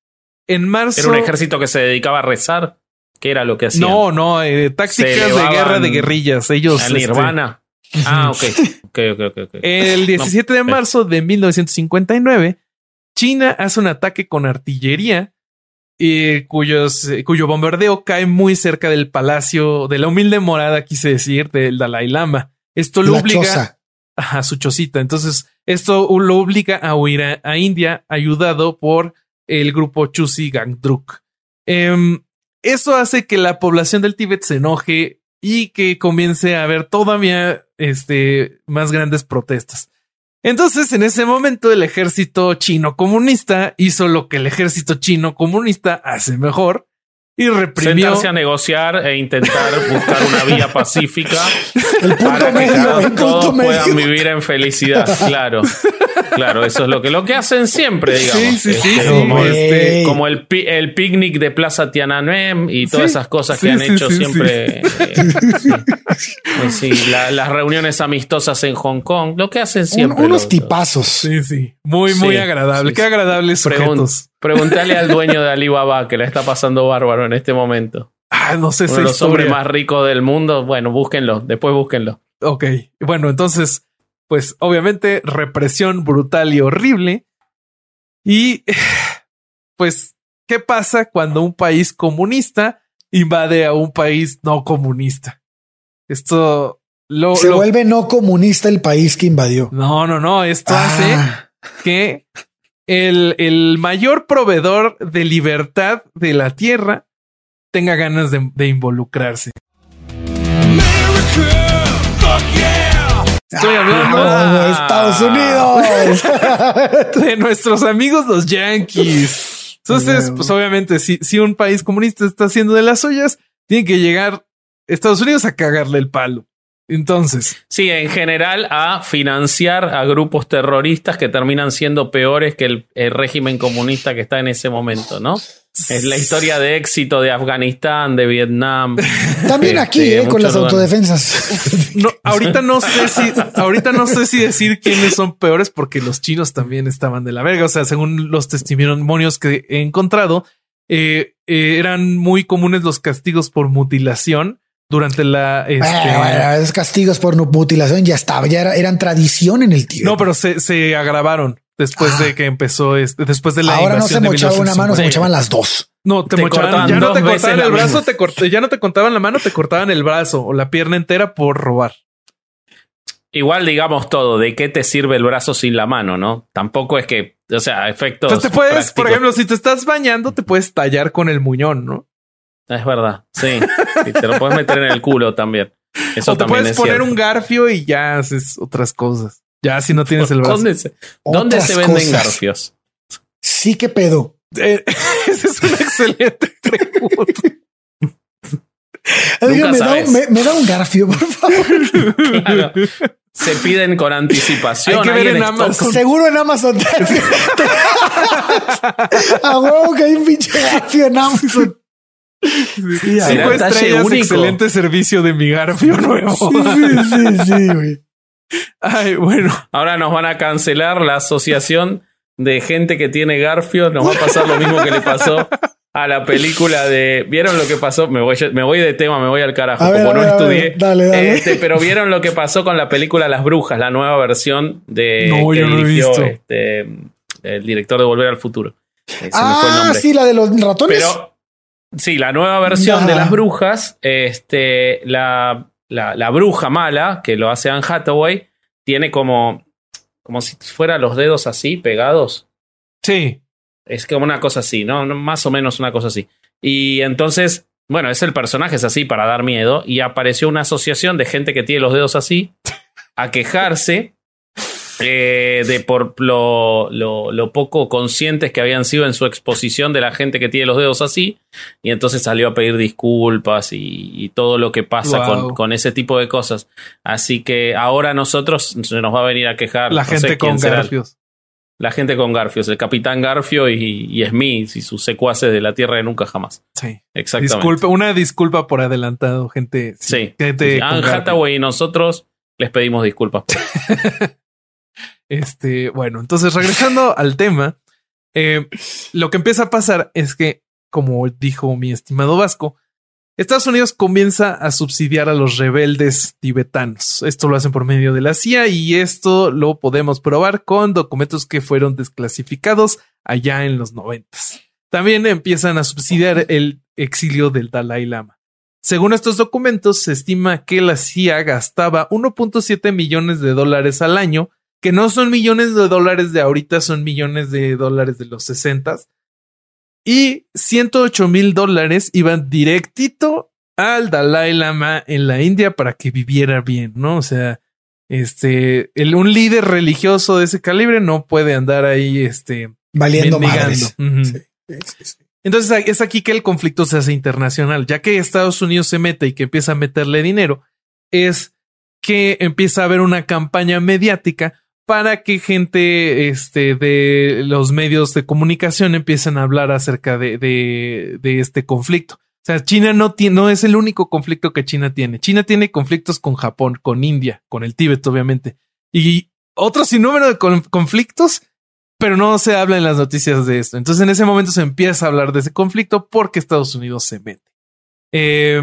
En marzo. Era un ejército que se dedicaba a rezar. ¿Qué era lo que hacían? No, no, eh, tácticas de guerra de guerrillas. Ellos. Este, Nirvana. Ah, ok. Ok, ok, ok. ok. el 17 de ok. marzo de 1959, China hace un ataque con artillería eh, cuyos, cuyo bombardeo cae muy cerca del palacio de la humilde morada, quise decir, del Dalai Lama. Esto lo La obliga choza. a su chocita. Entonces, esto lo obliga a huir a, a India, ayudado por el grupo Chusi Gangdruk. Em, eso hace que la población del Tíbet se enoje y que comience a haber todavía este, más grandes protestas. Entonces, en ese momento, el ejército chino comunista hizo lo que el ejército chino comunista hace mejor y reprimió. Sentarse a negociar e intentar buscar una vía pacífica El punto para que medio, cada- el punto todos puedan medio. vivir en felicidad. Claro, claro, eso es lo que, lo que hacen siempre, digamos. Sí, sí, sí, Este, sí, como, este, como el, pi- el picnic de Plaza Tiananmen y todas Sí, esas cosas sí, que han sí, hecho sí, siempre. eh, sí. Eh, sí, la- las reuniones amistosas en Hong Kong, lo que hacen Un- siempre. unos los- tipazos. Sí, sí. Muy, muy agradable. sí, Qué agradables Pregun- sujetos. Pregúntale al dueño de Alibaba que la está pasando bárbaro en este momento. Ah, no sé Uno de los hombres más ricos del mundo. Bueno, búsquenlo, después búsquenlo. Ok, bueno, entonces, pues obviamente represión brutal y horrible. Y pues, ¿qué pasa cuando un país comunista invade a un país no comunista? Esto lo... Se lo- vuelve no comunista el país que invadió. No, no, no, esto hace Ah, que el, el mayor proveedor de libertad de la tierra tenga ganas de, de involucrarse. Estoy hablando ah, Estados Unidos. de nuestros amigos los Yankees. Entonces, pues obviamente, si, si un país comunista está haciendo de las suyas, tiene que llegar Estados Unidos a cagarle el palo. Entonces. Sí, en general a financiar a grupos terroristas que terminan siendo peores que el, el régimen comunista que está en ese momento, ¿no? Es la historia de éxito de Afganistán, de Vietnam. También aquí, Este, eh, con las autodefensas. No, ahorita no sé si, ahorita no sé si decir quiénes son peores porque los chinos también estaban de la verga. O sea, según los testimonios que he encontrado, eh, eh, eran muy comunes los castigos por mutilación durante la. este, Bueno, bueno, esos castigos por mutilación ya estaba, ya era- eran tradición en el tío. no, pero se, se agravaron después Ah. de que empezó este, después de la Ahora no se mochaba una mano, se 1950. mochaban las dos. No, te, Te mochaban, cortaban ya no te cortaban la el brazo, te cort- ya no te cortaban la mano, te cortaban el brazo o la pierna entera por robar. Igual digamos todo, ¿de qué te sirve el brazo sin la mano, no? Tampoco es que, o sea, efectos. Entonces te puedes, por ejemplo, si te estás bañando, te puedes tallar con el muñón, ¿no? Es verdad, sí. Y te lo puedes meter en el culo también. Eso o te también puedes es poner cierto. un garfio y ya haces otras cosas. Ya si no tienes el brazo. ¿Dónde se, dónde se venden cosas. garfios? Sí, qué pedo. Eh, esa es una excelente pregunta. Nunca me, da, sabes. un- me, me da un garfio, por favor. Claro. Se piden con anticipación. Hay que ver en. Amazon. Seguro en Amazon. A huevo que hay un pinche garfio en Amazon. Sí, ¿Será Cinco un talle estrellas, único? excelente servicio de mi garfio nuevo. sí, sí, sí, güey. Ay, bueno. Ahora nos van a cancelar la asociación de gente que tiene garfios. Nos va a pasar lo mismo que le pasó a la película de. ¿Vieron lo que pasó? Me voy, me voy de tema, me voy al carajo. A como no ver, estudié. dale, dale. Este, pero vieron lo que pasó con la película Las Brujas, la nueva versión de No, que yo no he visto. este, el director de Volver al Futuro. Eh, Ah, sí, la de los ratones. Pero sí, la nueva versión de las brujas, este, la, la, la bruja mala, que lo hace Anne Hathaway, tiene como, como si fuera los dedos así, pegados. Sí. Es como una cosa así, ¿no? Más o menos una cosa así. Y entonces, bueno, es el personaje, es así para dar miedo. Y apareció una asociación de gente que tiene los dedos así a quejarse eh, de por lo, lo, lo poco conscientes que habían sido en su exposición de la gente que tiene los dedos así. Y entonces salió a pedir disculpas y, y todo lo que pasa Wow. con, con ese tipo de cosas. Así que ahora nosotros se nos va a venir a quejar. La no gente con garfios. La gente con Garfios, el Capitán Garfio y, y Smith y sus secuaces de la Tierra de Nunca Jamás. Sí. Exactamente. Disculpa, una disculpa por adelantado, gente. Sí. Gente Anne. Hathaway y nosotros les pedimos disculpas. Este, bueno, entonces regresando al tema, eh, lo que empieza a pasar es que, como dijo mi estimado Vasco, Estados Unidos comienza a subsidiar a los rebeldes tibetanos. Esto lo hacen por medio de la CIA y esto lo podemos probar con documentos que fueron desclasificados allá en los noventas. También empiezan a subsidiar el exilio del Dalai Lama. Según estos documentos, se estima que la CIA gastaba 1.7 millones de dólares al año que no son millones de dólares de ahorita, son millones de dólares de los 60 y 108 mil dólares iban directito al Dalai Lama en la India para que viviera bien, ¿no? O sea, este, el, un líder religioso de ese calibre no puede andar ahí, este, Valiendo mendigando. madres. Ujú. Sí, sí, sí, sí. Entonces es aquí que el conflicto se hace internacional, ya que Estados Unidos se mete y que empieza a meterle dinero, es que empieza a haber una campaña mediática para que gente este, de los medios de comunicación empiecen a hablar acerca de, de, este conflicto. O sea, China no, tiene, no es el único conflicto que China tiene. China tiene conflictos con Japón, con India, con el Tíbet, obviamente, y otro sinnúmero de con- conflictos pero no se habla en las noticias de esto. Entonces en ese momento se empieza a hablar de ese conflicto porque Estados Unidos se mete. Eh,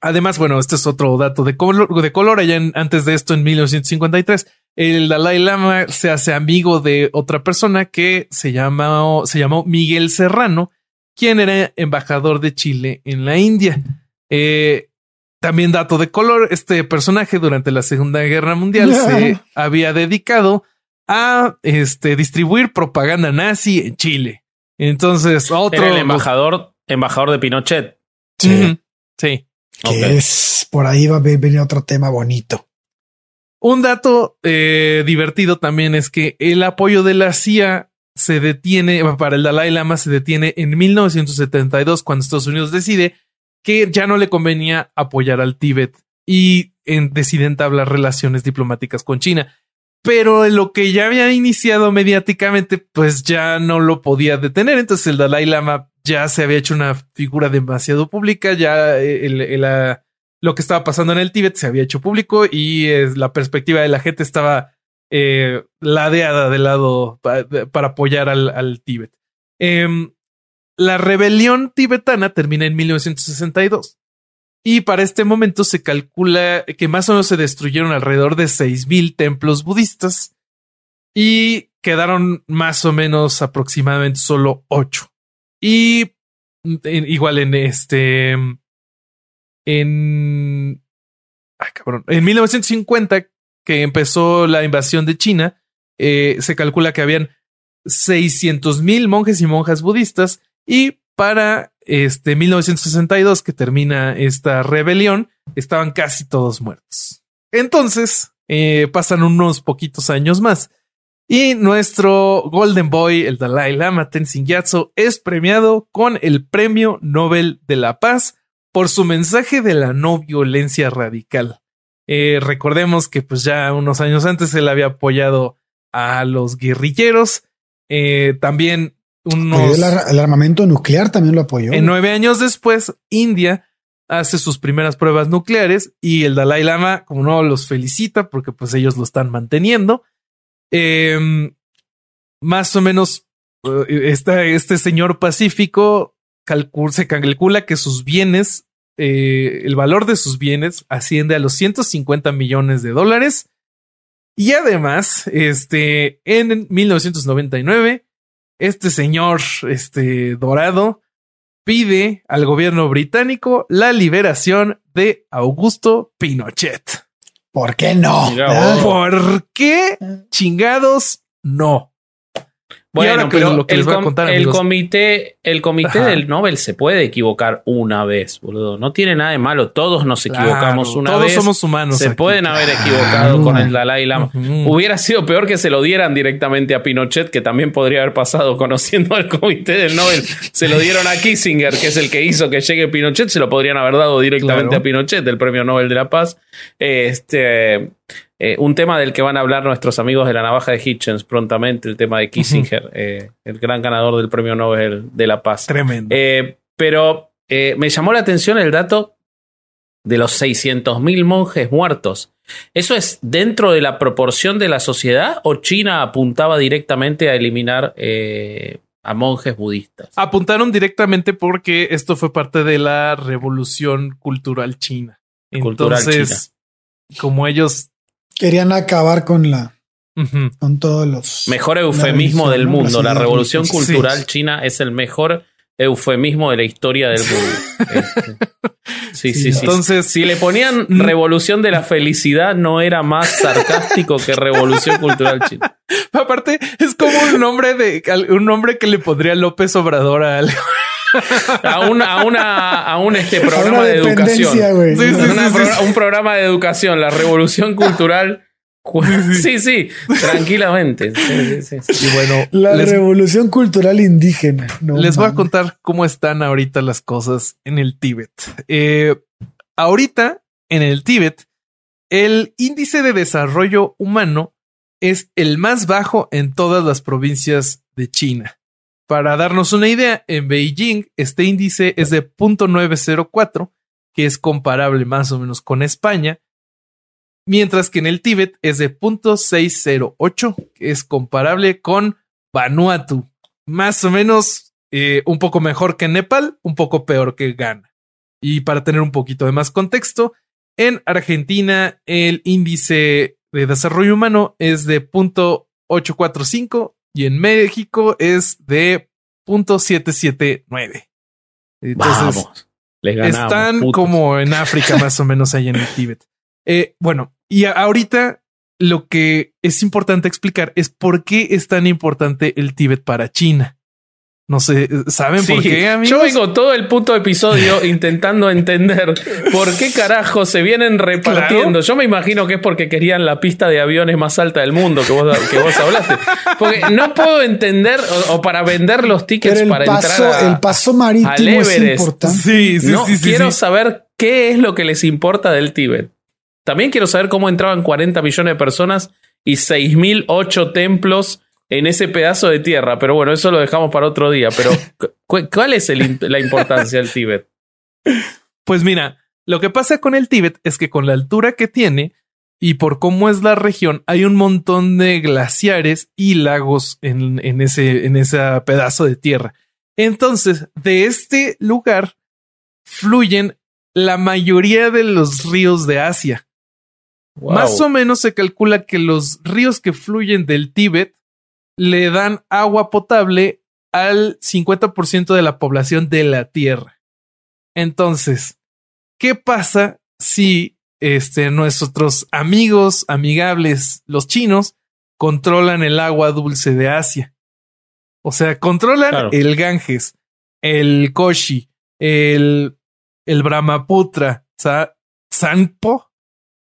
además, bueno, este es otro dato de color. De color allá antes de esto, en 1953, el Dalai Lama se hace amigo de otra persona que se, llama, se llamó Miguel Serrano, quien era embajador de Chile en la India. Eh, también dato de color, este personaje durante la Segunda Guerra Mundial se había dedicado a este, distribuir propaganda nazi en Chile. Entonces, otro. Era el embajador, embajador de Pinochet. Sí. Sí. Que es por ahí va a venir otro tema bonito. Un dato eh, divertido también es que el apoyo de la CIA se detiene para el Dalai Lama, se detiene en 1972 cuando Estados Unidos decide que ya no le convenía apoyar al Tíbet y en, decide entablar relaciones diplomáticas con China. Pero lo que ya había iniciado mediáticamente, pues ya no lo podía detener. Entonces el Dalai Lama ya se había hecho una figura demasiado pública, ya lo que estaba pasando en el Tíbet se había hecho público y la perspectiva de la gente estaba eh, ladeada de lado para apoyar al, Tíbet. Em, la rebelión tibetana termina en 1962 y para este momento se calcula que más o menos se destruyeron alrededor de 6.000 templos budistas y quedaron más o menos aproximadamente solo 8. Y igual en este en cabrón, en 1950 que empezó la invasión de China, eh, se calcula que habían 600 mil monjes y monjas budistas y para este 1962 que termina esta rebelión estaban casi todos muertos. Entonces eh, pasan unos poquitos años más y nuestro Golden Boy, el Dalai Lama Tenzin Gyatso, es premiado con el Premio Nobel de la Paz por su mensaje de la no violencia radical. Eh, recordemos que pues ya unos años antes él había apoyado a los guerrilleros. Eh, también el, armamento nuclear también lo apoyó. En nueve años después, India hace sus primeras pruebas nucleares y el Dalai Lama, como no, los felicita porque pues ellos lo están manteniendo. Em, más o menos eh, este señor pacífico se calcula que sus bienes, eh, el valor de sus bienes asciende a los 150 millones de dólares. Y además, este, en 1999, este señor, este dorado, pide al gobierno británico la liberación de Augusto Pinochet. ¿Por qué no? ¿Por qué chingados no? Bueno, pero el, comité, el comité del Nobel se puede equivocar una vez, boludo. No tiene nada de malo. Todos nos equivocamos una vez. Todos somos humanos. Se pueden haber equivocado con el Dalai Lama. Hubiera sido peor que se lo dieran directamente a Pinochet, que también podría haber pasado conociendo al comité del Nobel. Se lo dieron a Kissinger, que es el que hizo que llegue Pinochet. Se lo podrían haber dado directamente a Pinochet, del premio Nobel de la Paz. Este. Eh, un tema del que van a hablar nuestros amigos de la navaja de Hitchens prontamente, el tema de Kissinger, eh, el gran ganador del premio Nobel de la Paz. Tremendo. Eh, pero me llamó la atención el dato de los 600.000 monjes muertos. ¿Eso es dentro de la proporción de la sociedad o China apuntaba directamente a eliminar a monjes budistas? Apuntaron directamente porque esto fue parte de la revolución cultural china. Entonces, como ellos Querían acabar con la con todos los mejor eufemismo del mundo. La revolución cultural china es el mejor eufemismo de la historia del mundo. Este, sí, sí, sí, Entonces, si le ponían mm. revolución de la felicidad, no era más sarcástico que revolución cultural china. Aparte, es como un nombre de un nombre que le pondría López Obrador a algo. A, una, a, una, a un este programa de educación. un programa de educación, la revolución cultural. Sí, sí, tranquilamente. y bueno, la revolución cultural indígena. les voy a contar cómo están ahorita las cosas en el Tíbet. Eh, ahorita, en el Tíbet, el índice de desarrollo humano es el más bajo en todas las provincias de China. Para darnos una idea, en Beijing este índice es de 0.904, que es comparable más o menos con España, mientras que en el Tíbet es de 0.608, que es comparable con Vanuatu, más o menos eh, un poco mejor que Nepal, un poco peor que Ghana. Y para tener un poquito de más contexto, en Argentina el índice de desarrollo humano es de 0.845 y en México es de .779. Entonces, están como en África más o menos ahí en el Tíbet. Eh, bueno, y ahorita lo que es importante explicar es por qué es tan importante el Tíbet para China. No sé, ¿saben por qué, amigos? Yo vengo todo el puto episodio intentando entender por qué carajo se vienen repartiendo. Yo me imagino que es porque querían la pista de aviones más alta del mundo que vos, que vos hablaste. Porque no puedo entender, o, o para vender los tickets para paso, entrar a- el paso marítimo es Everest. importante. Sí, sí, no, sí, sí, quiero sí. saber qué es lo que les importa del Tíbet. También quiero saber cómo entraban 40 millones de personas y 6.008 templos en ese pedazo de tierra. Pero bueno, eso lo dejamos para otro día. Pero, cu- ¿cuál es el la importancia del Tíbet? Pues mira, lo que pasa con el Tíbet es que con la altura que tiene y por cómo es la región, hay un montón de glaciares y lagos en, en ese, en ese pedazo de tierra. Entonces, de este lugar fluyen la mayoría de los ríos de Asia. Wow. Más o menos se calcula que los ríos que fluyen del Tíbet le dan agua potable al 50% de la población de la Tierra. Entonces, ¿qué pasa si este, nuestros amigos amigables, los chinos, controlan el agua dulce de Asia? O sea, controlan Claro. el Ganges, el Koshi, el, el Brahmaputra, Sa- Sanpo,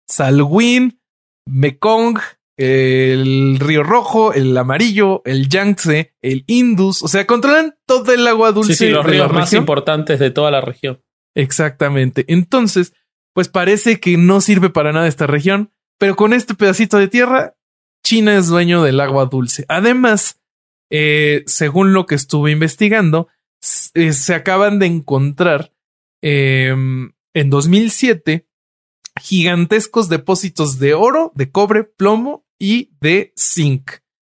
Salween, Mekong, el Río Rojo, el Amarillo, el Yangtze, el Indus. O sea, controlan todo el agua dulce. Sí, sí, los de ríos más región. importantes de toda la región. Exactamente. Entonces, pues parece que no sirve para nada esta región, pero con este pedacito de tierra, China es dueño del agua dulce. Además, eh, según lo que estuve investigando, eh, se acaban de encontrar eh, en 2007 gigantescos depósitos de oro, de cobre, plomo y de zinc.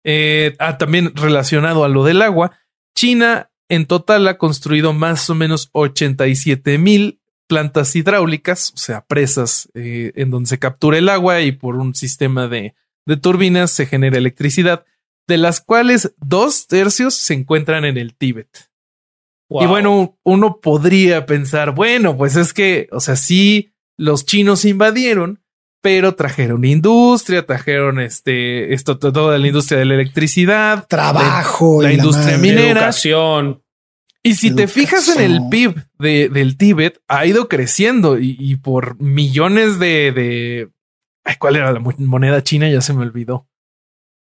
Eh, ah, también relacionado a lo del agua, China en total ha construido más o menos 87 mil plantas hidráulicas, o sea, presas eh, en donde se captura el agua y por un sistema de, de turbinas se genera electricidad, de las cuales dos tercios se encuentran en el Tíbet. Wow. Y bueno, uno podría pensar, bueno, pues es que, o sea, sí, los chinos invadieron, pero trajeron industria, trajeron este, esto, toda la industria de la electricidad, Trabajo. la y industria madre. minera. educación. Y si te fijas en el. PIB de, del Tíbet, ha ido creciendo y, y por millones de, de... Ay, ¿Cuál era la mo- moneda china? Ya se me olvidó.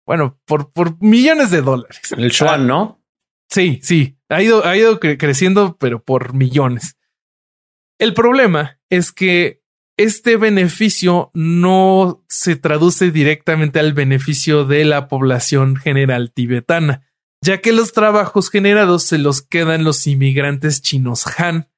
Bueno, por, por millones de dólares. El yuan, ¿no? Sí, sí, ha ido, ha ido cre- creciendo, pero por millones. El problema es que este beneficio no se traduce directamente al beneficio de la población general tibetana, ya que los trabajos generados se los quedan los inmigrantes chinos Han,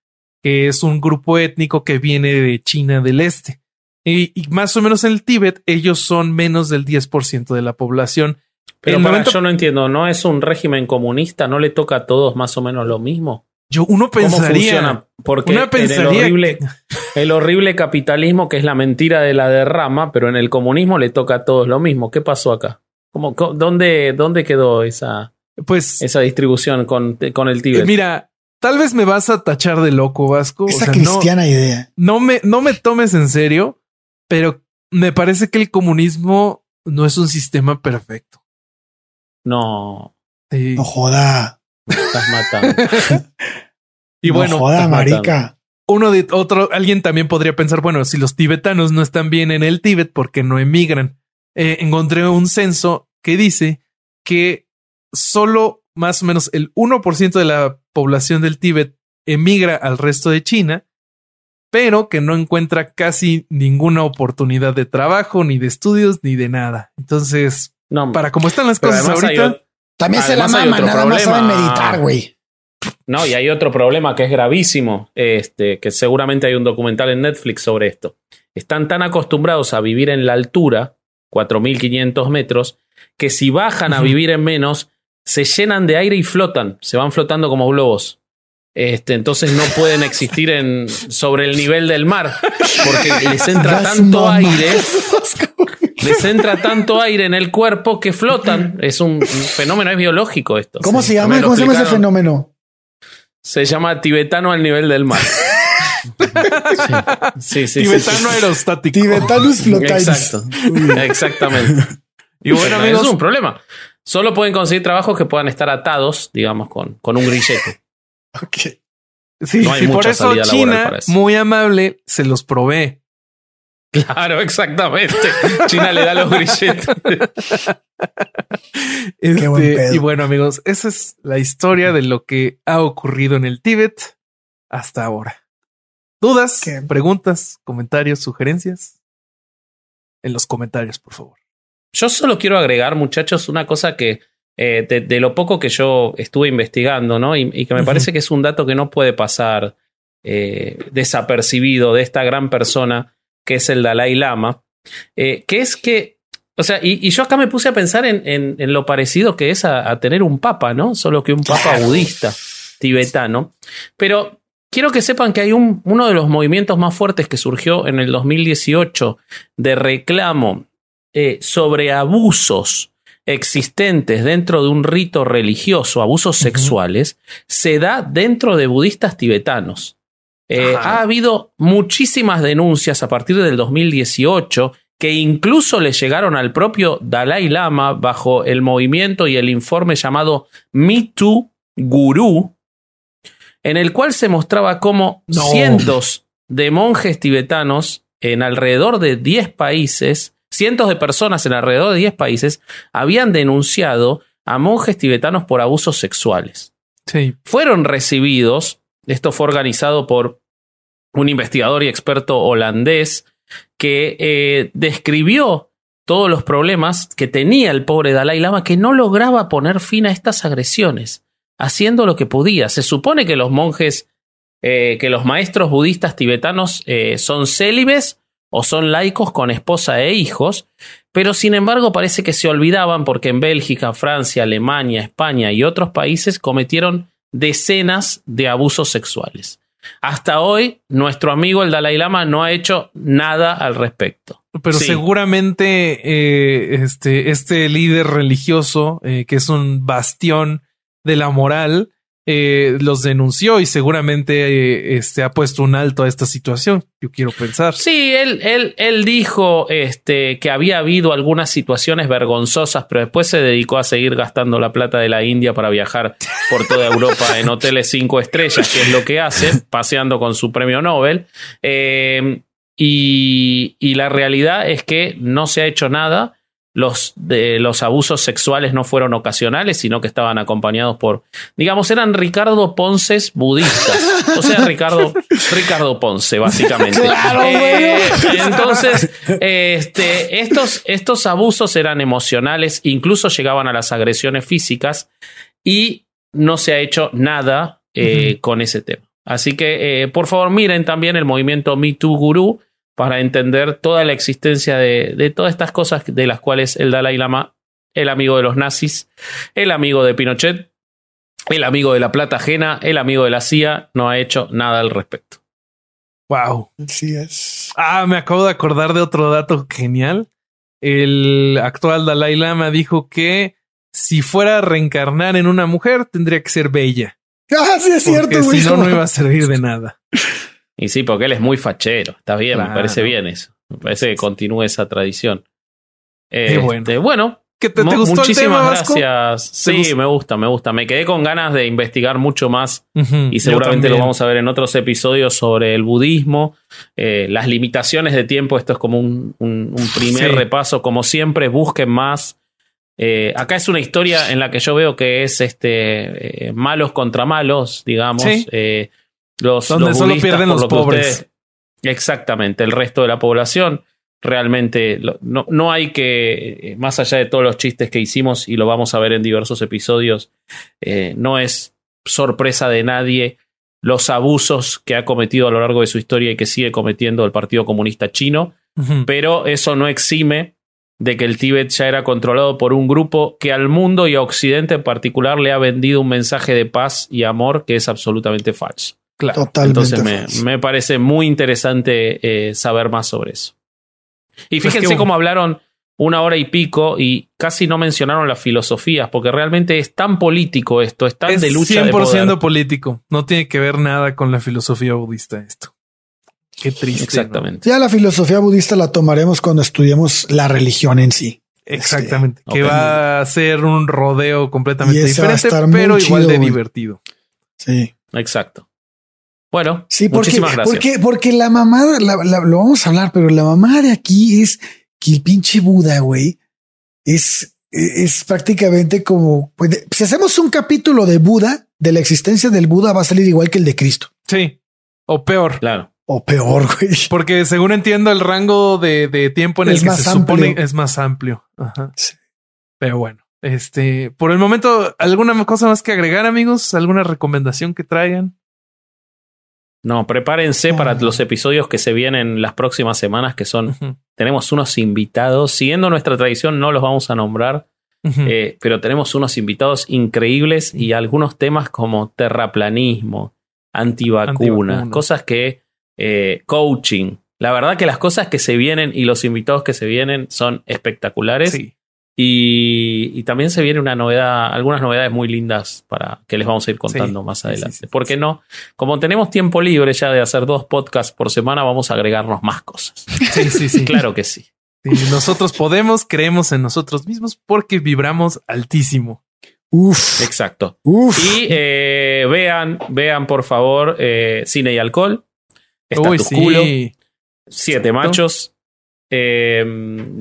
que es un grupo étnico que viene de China del Este. Y, y más o menos en el Tíbet, ellos son menos del 10% de la población. Pero para, 90 yo no entiendo, ¿no es un régimen comunista? ¿No le toca a todos más o menos lo mismo? Yo, uno ¿Cómo pensaría. funciona? Porque Una en pensaría el horrible, el horrible capitalismo que es la mentira de la derrama, pero en el comunismo le toca a todos lo mismo. ¿Qué pasó acá? ¿Cómo, dónde, ¿Dónde quedó esa, Pues esa distribución con, con el Tíbet? Mira, tal vez me vas a tachar de loco, Vasco. Esa o sea, no, cristiana idea. no me, no me tomes en serio, pero me parece que el comunismo no es un sistema perfecto. No, Sí. No joda. Me estás matando. y no bueno, joda, marica. uno de otro, alguien también podría pensar, bueno, si los tibetanos no están bien en el Tíbet, ¿por qué no emigran? Eh, encontré un censo que dice que solo más o menos el 1% de la población del Tíbet emigra al resto de China, pero que no encuentra casi ninguna oportunidad de trabajo, ni de estudios, ni de nada. Entonces, No, para cómo están las cosas ahorita, También se la maman, nada más saben meditar, güey. No, y hay otro problema que es gravísimo, este, que seguramente hay un documental en Netflix sobre esto. Están tan acostumbrados a vivir en la altura, 4.500 metros, que si bajan a vivir en menos, se llenan de aire y flotan, se van flotando como globos. Este, entonces no pueden existir en, sobre el nivel del mar, porque les entra tanto aire, les entra tanto aire en el cuerpo que flotan. Es un, un fenómeno, es biológico esto. ¿Cómo Sí, se llama? ¿Cómo se llama ese fenómeno? Se llama tibetano al nivel del mar. Sí, sí, sí. tibetano sí, sí. aerostático. Tibetanus. Exacto. Exactamente. Y bueno, amigos, es un problema. Solo pueden conseguir trabajos que puedan estar atados, digamos, con, con un grillete. Ok. Sí, No y por eso China, para eso. muy amable, se los provee. Claro, exactamente. China le da los grilletes. Este, buen pedo. y bueno, amigos, esa es la historia de lo que ha ocurrido en el Tíbet hasta ahora. ¿Dudas, Qué- preguntas, comentarios, sugerencias? En los comentarios, por favor. Yo solo quiero agregar, muchachos, una cosa que eh, de, de lo poco que yo estuve investigando, ¿no? Y, y que me parece que es un dato que no puede pasar eh, desapercibido de esta gran persona que es el Dalai Lama, eh, que es que, o sea, y, y yo acá me puse a pensar en, en- en lo parecido que es a, a tener un papa, ¿no? Solo que un papa budista, tibetano. Pero quiero que sepan que hay un, uno de los movimientos más fuertes que surgió en el 2018 de reclamo eh, sobre abusos existentes dentro de un rito religioso, abusos sexuales, se da dentro de budistas tibetanos. Eh, ha habido muchísimas denuncias a partir del 2018 que incluso le llegaron al propio Dalai Lama bajo el movimiento y el informe llamado Me Too Guru, en el cual se mostraba cómo No. cientos de monjes tibetanos en alrededor de 10 países, cientos de personas en alrededor de 10 países, habían denunciado a monjes tibetanos por abusos sexuales Sí. fueron recibidos. Esto fue organizado por un investigador y experto holandés que eh, describió todos los problemas que tenía el pobre Dalai Lama que no lograba poner fin a estas agresiones, haciendo lo que podía. Se supone que los monjes, eh, que los maestros budistas tibetanos eh, son célibes o son laicos con esposa e hijos, pero sin embargo parece que se olvidaban porque en Bélgica, Francia, Alemania, España y otros países cometieron decenas de abusos sexuales. Hasta hoy, nuestro amigo el Dalai Lama no ha hecho nada al respecto. Pero Sí. seguramente eh, este, este líder religioso, eh, que es un bastión de la moral, eh, los denunció y seguramente eh, este, ha puesto un alto a esta situación. Yo quiero pensar. Sí, él, él, él dijo este, que había habido algunas situaciones vergonzosas, pero después se dedicó a seguir gastando la plata de la India para viajar por toda Europa en hoteles cinco estrellas, que es lo que hace, paseando con su premio Nobel. Eh, y, y la realidad es que no se ha hecho nada. Los, de, los abusos sexuales no fueron ocasionales, sino que estaban acompañados por, digamos, eran Ricardo Ponces budistas. O sea, Ricardo, Ricardo Ponce, básicamente. Claro, Eh, entonces, este, estos, estos abusos eran emocionales, incluso llegaban a las agresiones físicas y no se ha hecho nada eh, con ese tema. Así que, eh, por favor, miren también el movimiento Me Too Guru para entender toda la existencia de, de todas estas cosas de las cuales el Dalai Lama, el amigo de los nazis, el amigo de Pinochet, el amigo de la plata ajena, el amigo de la CIA, no ha hecho nada al respecto. Wow. Así es. Ah, me acabo de acordar de otro dato genial. El actual Dalai Lama dijo que si fuera a reencarnar en una mujer, tendría que ser bella. Ah, sí es cierto, güey. si no, no iba a servir de nada. Y sí, porque él es muy fachero. Está bien, Claro. me parece bien eso. Me parece que continúe esa tradición. Qué bueno. Este, bueno, ¿Qué te, el muchísimas tema, gracias. ¿Te Sí, gustó? me gusta, me gusta. Me quedé con ganas de investigar mucho más y seguramente lo vamos a ver en otros episodios sobre el budismo, eh, las limitaciones de tiempo. Esto es como un, un- un primer Sí. repaso. Como siempre, busquen más. Eh, acá es una historia en la que yo veo que es este eh, malos contra malos, digamos. Sí. Los, Donde los solo pierden los lo pobres. ustedes- exactamente, el resto de la población. Realmente no, no hay que, eh, más allá de todos los chistes que hicimos y lo vamos a ver en diversos episodios, eh, no es sorpresa de nadie los abusos que ha cometido a lo largo de su historia y que sigue cometiendo el Partido Comunista Chino, pero eso no exime de que el Tíbet ya era controlado por un grupo que al mundo y a Occidente en particular le ha vendido un mensaje de paz y amor que es absolutamente falso. Claro. Totalmente. Entonces me, me parece muy interesante eh, saber más sobre eso. Y Pues fíjense que- cómo hablaron una hora y pico y casi no mencionaron las filosofías, porque realmente es tan político esto, es tan Es de lucha 100% de poder. político. No tiene que ver nada con la filosofía budista esto. Qué triste. Exactamente. Ya la filosofía budista la tomaremos cuando estudiemos la religión en sí. Exactamente. Este, que ok. va a ser un rodeo completamente diferente, pero igual chido, de divertido. Sí. Exacto. Bueno, Sí, porque, muchísimas gracias. porque, porque la mamada, la- la- lo vamos a hablar, pero la mamada de aquí es que el pinche Buda, güey, es, es prácticamente como, pues, si hacemos un capítulo de Buda, de la existencia del Buda, va a salir igual que el de Cristo. Sí. O peor. Claro. O peor, güey. Porque según entiendo, el rango de, de tiempo en Es el que más se amplio. supone es más amplio. Ajá. Sí. Pero bueno, este, por el momento, ¿alguna cosa más que agregar, amigos? ¿Alguna recomendación que traigan? No, prepárense para los episodios que se vienen las próximas semanas, que son, tenemos unos invitados, siguiendo nuestra tradición, no los vamos a nombrar, eh, pero tenemos unos invitados increíbles y algunos temas como terraplanismo, antivacunas, Antivacunas. cosas que, eh, coaching. La verdad que las cosas que se vienen y los invitados que se vienen son espectaculares. sí. Y, y también se viene una novedad, algunas novedades muy lindas para que les vamos a ir contando Sí, más adelante. sí, sí, ¿Por qué sí. no? Como tenemos tiempo libre ya de hacer dos podcasts por semana, vamos a agregarnos más cosas. Sí, sí, sí. claro que sí. Sí, Nosotros podemos, creemos en nosotros mismos porque vibramos altísimo. Uf, Exacto. uf. Y eh, vean, vean por favor eh, Cine y Alcohol. Está Uy, tu sí. culo. Siete Exacto. machos. Eh,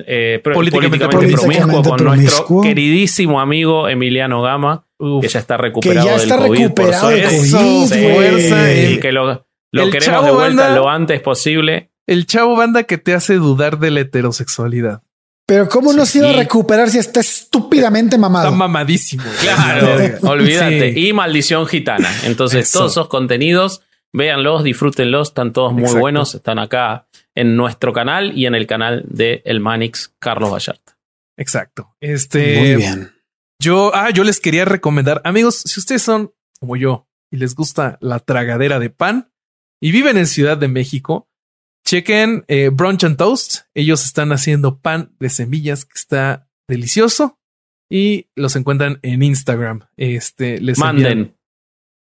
eh, pro- Políticamente políticamente, promiscuo promiscuo. con nuestro Promiscuo. querísimo amigo Emiliano Gama, Uf. que ya está que recuperado ya está del COVID. recuperado de por COVID. Eso, Sí, fuerza, y que lo, lo El queremos chavo de vuelta anda- lo antes posible. El chavo banda que te hace dudar de la heterosexualidad. Pero cómo no se iba a Y- recuperar si está estúpidamente mamado. Está mamadísimo. Claro, olvídate. Sí. Y Maldición Gitana. Entonces, Eso. todos esos contenidos, véanlos, disfrútenlos, están todos muy Exacto. buenos. Están acá en nuestro canal y en el canal de El Manix Carlos Vallarta. Exacto. Este, Muy bien. Yo, ah, yo les quería recomendar, amigos, si ustedes son como yo y les gusta la tragadera de pan y viven en Ciudad de México, chequen eh, Brunch and Toast. Ellos están haciendo pan de semillas que está delicioso y los encuentran en Instagram. Este, les envían- Manden,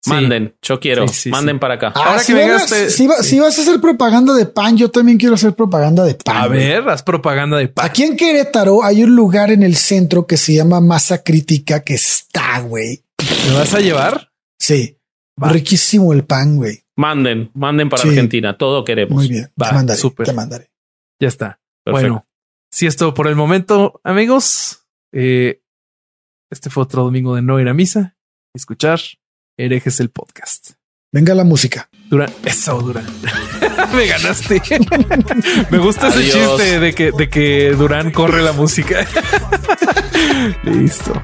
Sí. manden, yo quiero, Sí, sí, manden sí. para acá. Ah, Ahora si, que vas, vengaste- si va- si vas a hacer propaganda de pan, yo también quiero hacer propaganda de pan. A güey. ver, haz propaganda de pan. Aquí en Querétaro hay un lugar en el centro que se llama Masa Crítica que está, güey. ¿Me vas a llevar? Sí. Va. Riquísimo el pan, güey. Manden, manden para Sí. Argentina, todo queremos. Muy bien. Va, te mandaré. súper. Te mandaré. Ya está. Perfecto. Bueno, si esto por el momento, amigos, eh, este fue otro domingo de no ir a misa, escuchar Herejes el podcast. Venga la música. Durán, eso, Duran. Me ganaste. Me gusta ese chiste de que, de que Durán corre la música. Listo.